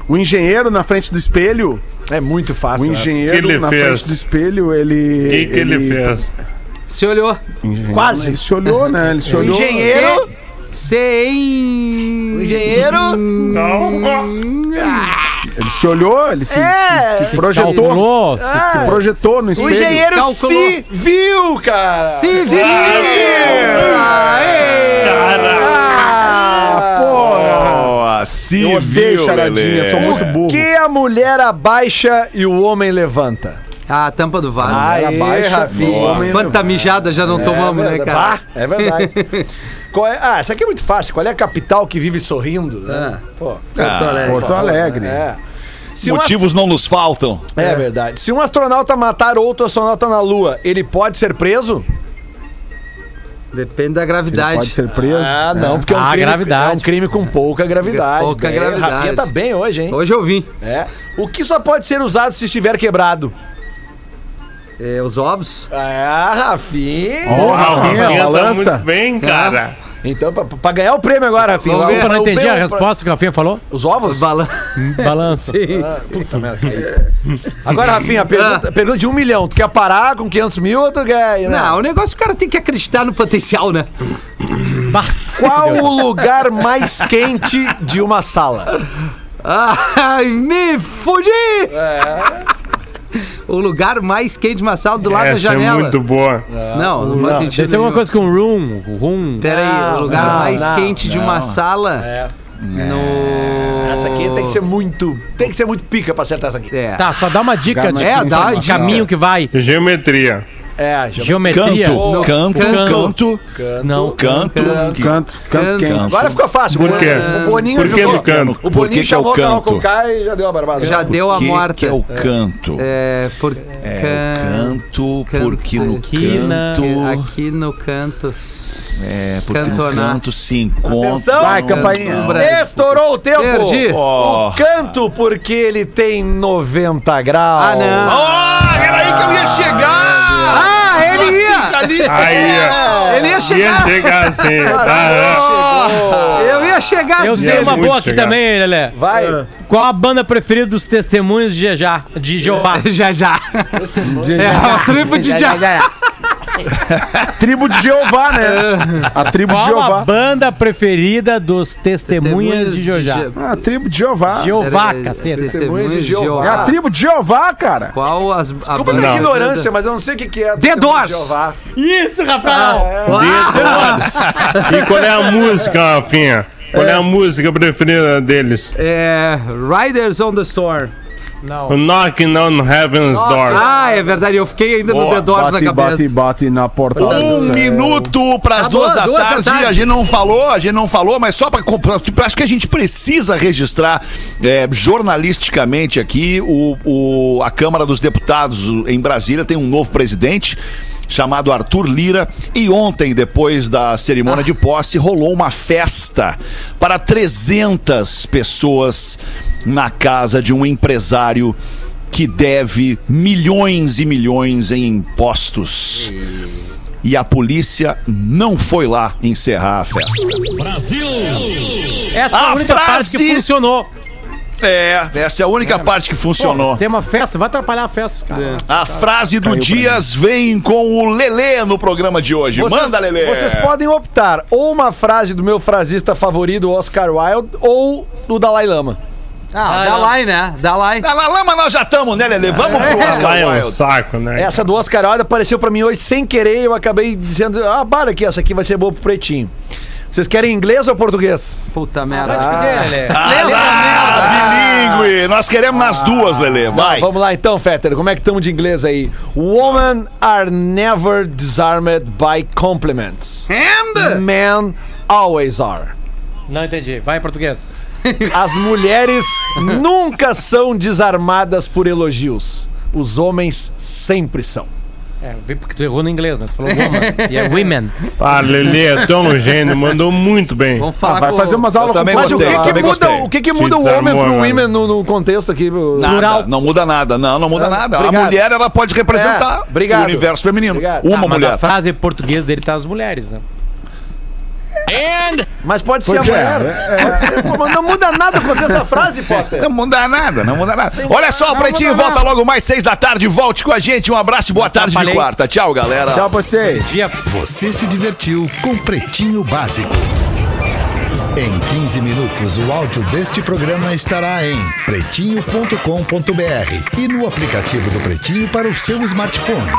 O engenheiro na frente do espelho.
É muito
O
fácil. essa.
engenheiro
Que ele
na
fez?
frente do espelho, ele.
O que, que ele fez?
Se olhou.
Quase.
Ele se olhou, né? Ele se olhou.
Engenheiro.
Sem.
Engenheiro.
Ele se olhou, ele se,
É.
se- se projetou.
Calculou.
Se projetou no
O
espelho.
engenheiro
Calculou.
se viu, cara.
Se viu! Aê!
Ah, Eu odeio
viu,
charadinha,
Lelê.
sou muito burro.
Que a mulher abaixa e o homem levanta.
A tampa do vaso.
Aê,
Ela baixa,
Rafinha.
o homem-
Quanta mijada já não tomamos, né,
verdade.
cara?
Bah, é verdade. Qual é- Ah, isso aqui é muito fácil. Qual é a capital que vive sorrindo? né?
Ah.
Pô,
Porto Alegre.
Porto Alegre.
é. Se um
Motivos não nos faltam.
ast- é verdade. Se um astronauta matar outro astronauta na Lua, ele pode ser preso?
Depende da
Ele
gravidade.
pode ser preso.
Ah, não, porque é um,
Ah,
crime,
gravidade.
é um crime com pouca gravidade.
Pouca
Bem,
gravidade.
Rafinha tá bem hoje, hein?
Hoje eu vim.
É. O que só pode ser usado se estiver quebrado?
É, os ovos.
Ah, Rafinha.
Ó,
Ah, o
Rafinha,
Rafinha tá
balança.
muito bem, cara.
Então, pra, pra ganhar o prêmio agora, Rafinha.
Desculpa, não
O
entendi
prêmio
a
pra-
resposta que o Rafinha falou.
Os ovos?
Balan...
Balança.
Ah, puta merda. Agora, Rafinha, pergunta, pergunta de um milhão. Tu quer parar com 500 mil ou tu quer... né?
Não, o negócio o cara tem que acreditar no potencial, né?
Qual o lugar mais quente de uma sala?
Ai, me fudi! O lugar mais quente de uma sala do lado da
Essa é
janela.
muito boa.
Não, não faz
Não,
sentido.
Deve ser alguma
nenhum.
coisa com room. Room.
Pera aí,
Não,
o lugar
não,
mais
não,
quente de uma sala.
É.
No.
Essa aqui tem que ser muito... Tem que ser muito pica pra acertar essa aqui.
É.
Tá, só dá uma dica. De-
É, dá
de caminho que vai.
Geometria.
É.
Geometria.
Canto, canto,
canto.
canto,
Não.
canto.
Canto, canto
Canto.
Agora ficou fácil.
Por quê?
O Boninho
Por que
jogou-
no canto?
O Boninho
que que é o
chamou o
canto?
Conká e já deu a barbada.
Já deu a
Que
morta.
que é o canto?
É, por.
É
can-
o canto,
canto.
porque no
Aqui na-
canto.
Aqui no canto.
É, porque no
Cantonar.
canto se encontra.
Atenção!
Vai, campainha.
Estourou o tempo!
Perdi.
Ó.
O canto porque ele tem 90 graus.
Ah, não.
Ah, era aí que eu ia chegar!
Ah, ele ia!
Ali.
Aí, ó.
Ele ia
Ia
chegar!
chegar assim. Ah,
Eu ia chegar
Eu sei uma boa aqui
chegar.
também, Lelé.
Vai.
Qual a banda preferida dos testemunhos de Jejá? De Jeová.
Já, já. É a tribo de já.
Tribo de Jeová, né? A tribo de
Qual a
Jeová.
banda preferida dos testemunhas de Jeová?
Ah, a tribo de Jeová.
Jeová, caceta.
Testemunhas de
de Jeová.
É a tribo de Jeová, cara.
Qual as. A
Desculpa a
banda
minha ignorância, mas eu não sei o que, que é.
The
Testemunho de
Doors.
Jeová.
Isso, Rafael!
Dedos. E qual é a música, Rafinha? Qual é a música preferida deles?
É. Riders on the Storm.
O Knocking on Heaven's Door.
Ah, é verdade. Eu fiquei ainda no
Boa.
The Doors na
Bate, bate,
cabeça.
bate na porta. do
Um minuto para as
Tá
duas da
duas da
tarde.
tarde.
A gente não falou, a gente não falou, mas só para acho que a gente precisa registrar é, jornalisticamente aqui o, o- a Câmara dos Deputados em Brasília tem um novo presidente chamado Arthur Lira e ontem depois da cerimônia de posse rolou uma festa para 300 pessoas na casa de um empresário que deve milhões e milhões em impostos e a polícia não foi lá encerrar a festa.
Essa é a
A
única parte
frase-
que funcionou.
É, essa é a única parte que
Pô,
funcionou.
se tem uma festa, vai atrapalhar a festa, cara.
A frase do Dias vem com o Lelê no programa de hoje.
Vocês-
Manda, Lelê.
Vocês podem optar ou uma frase do meu frasista favorito, Oscar Wilde, ou do Dalai Lama.
Ah,
Ah,
Dalai, né? Dalai.
Na La Lama nós já estamos, né, Lelê? Vamos pro
Lá
Oscar
é um saco, né?
Essa do Oscar Wilde apareceu pra mim hoje sem querer e eu acabei dizendo, ah, para aqui, essa aqui vai ser boa pro pretinho. Vocês querem inglês ou português?
Puta merda.
Ah, bilíngue. Nós queremos nas duas, Lelê. Vai.
Vamos lá então, Fetter, como é que estamos de inglês aí? Women are never disarmed by compliments.
And...
Men always are.
Não entendi. Vai em português.
As mulheres nunca são desarmadas por elogios. Os homens sempre são.
É, vê porque tu errou no inglês, né? Tu falou woman. e é women.
Ah, Lelê é tão gênio, mandou muito bem.
Vamos falar
Ah, vai
com
fazer umas aulas
também
com
Mas o
gostei,
que, que muda,
gostei.
o que, que muda o homem pro women no, no contexto aqui?
Nada,
Plural.
não muda nada. Não, não muda
Ah,
nada.
obrigado.
A mulher, ela pode representar
É, obrigado.
o universo feminino.
Obrigado.
Uma
Ah, mas
mulher.
a frase português dele tá as mulheres, né?
Mas pode ser a
Pois é,
mulher. Pode ser. Pô, não muda nada o contexto da frase, Potter.
Não muda nada, não muda nada. Olha só, o Pretinho volta logo mais seis da tarde. Volte com a gente. Um abraço e boa tarde de quarta. Tchau, galera.
Tchau pra vocês.
Você se divertiu com Pretinho Básico. Em 15 minutos, o áudio deste programa estará em pretinho.com.br e no aplicativo do Pretinho para o seu smartphone.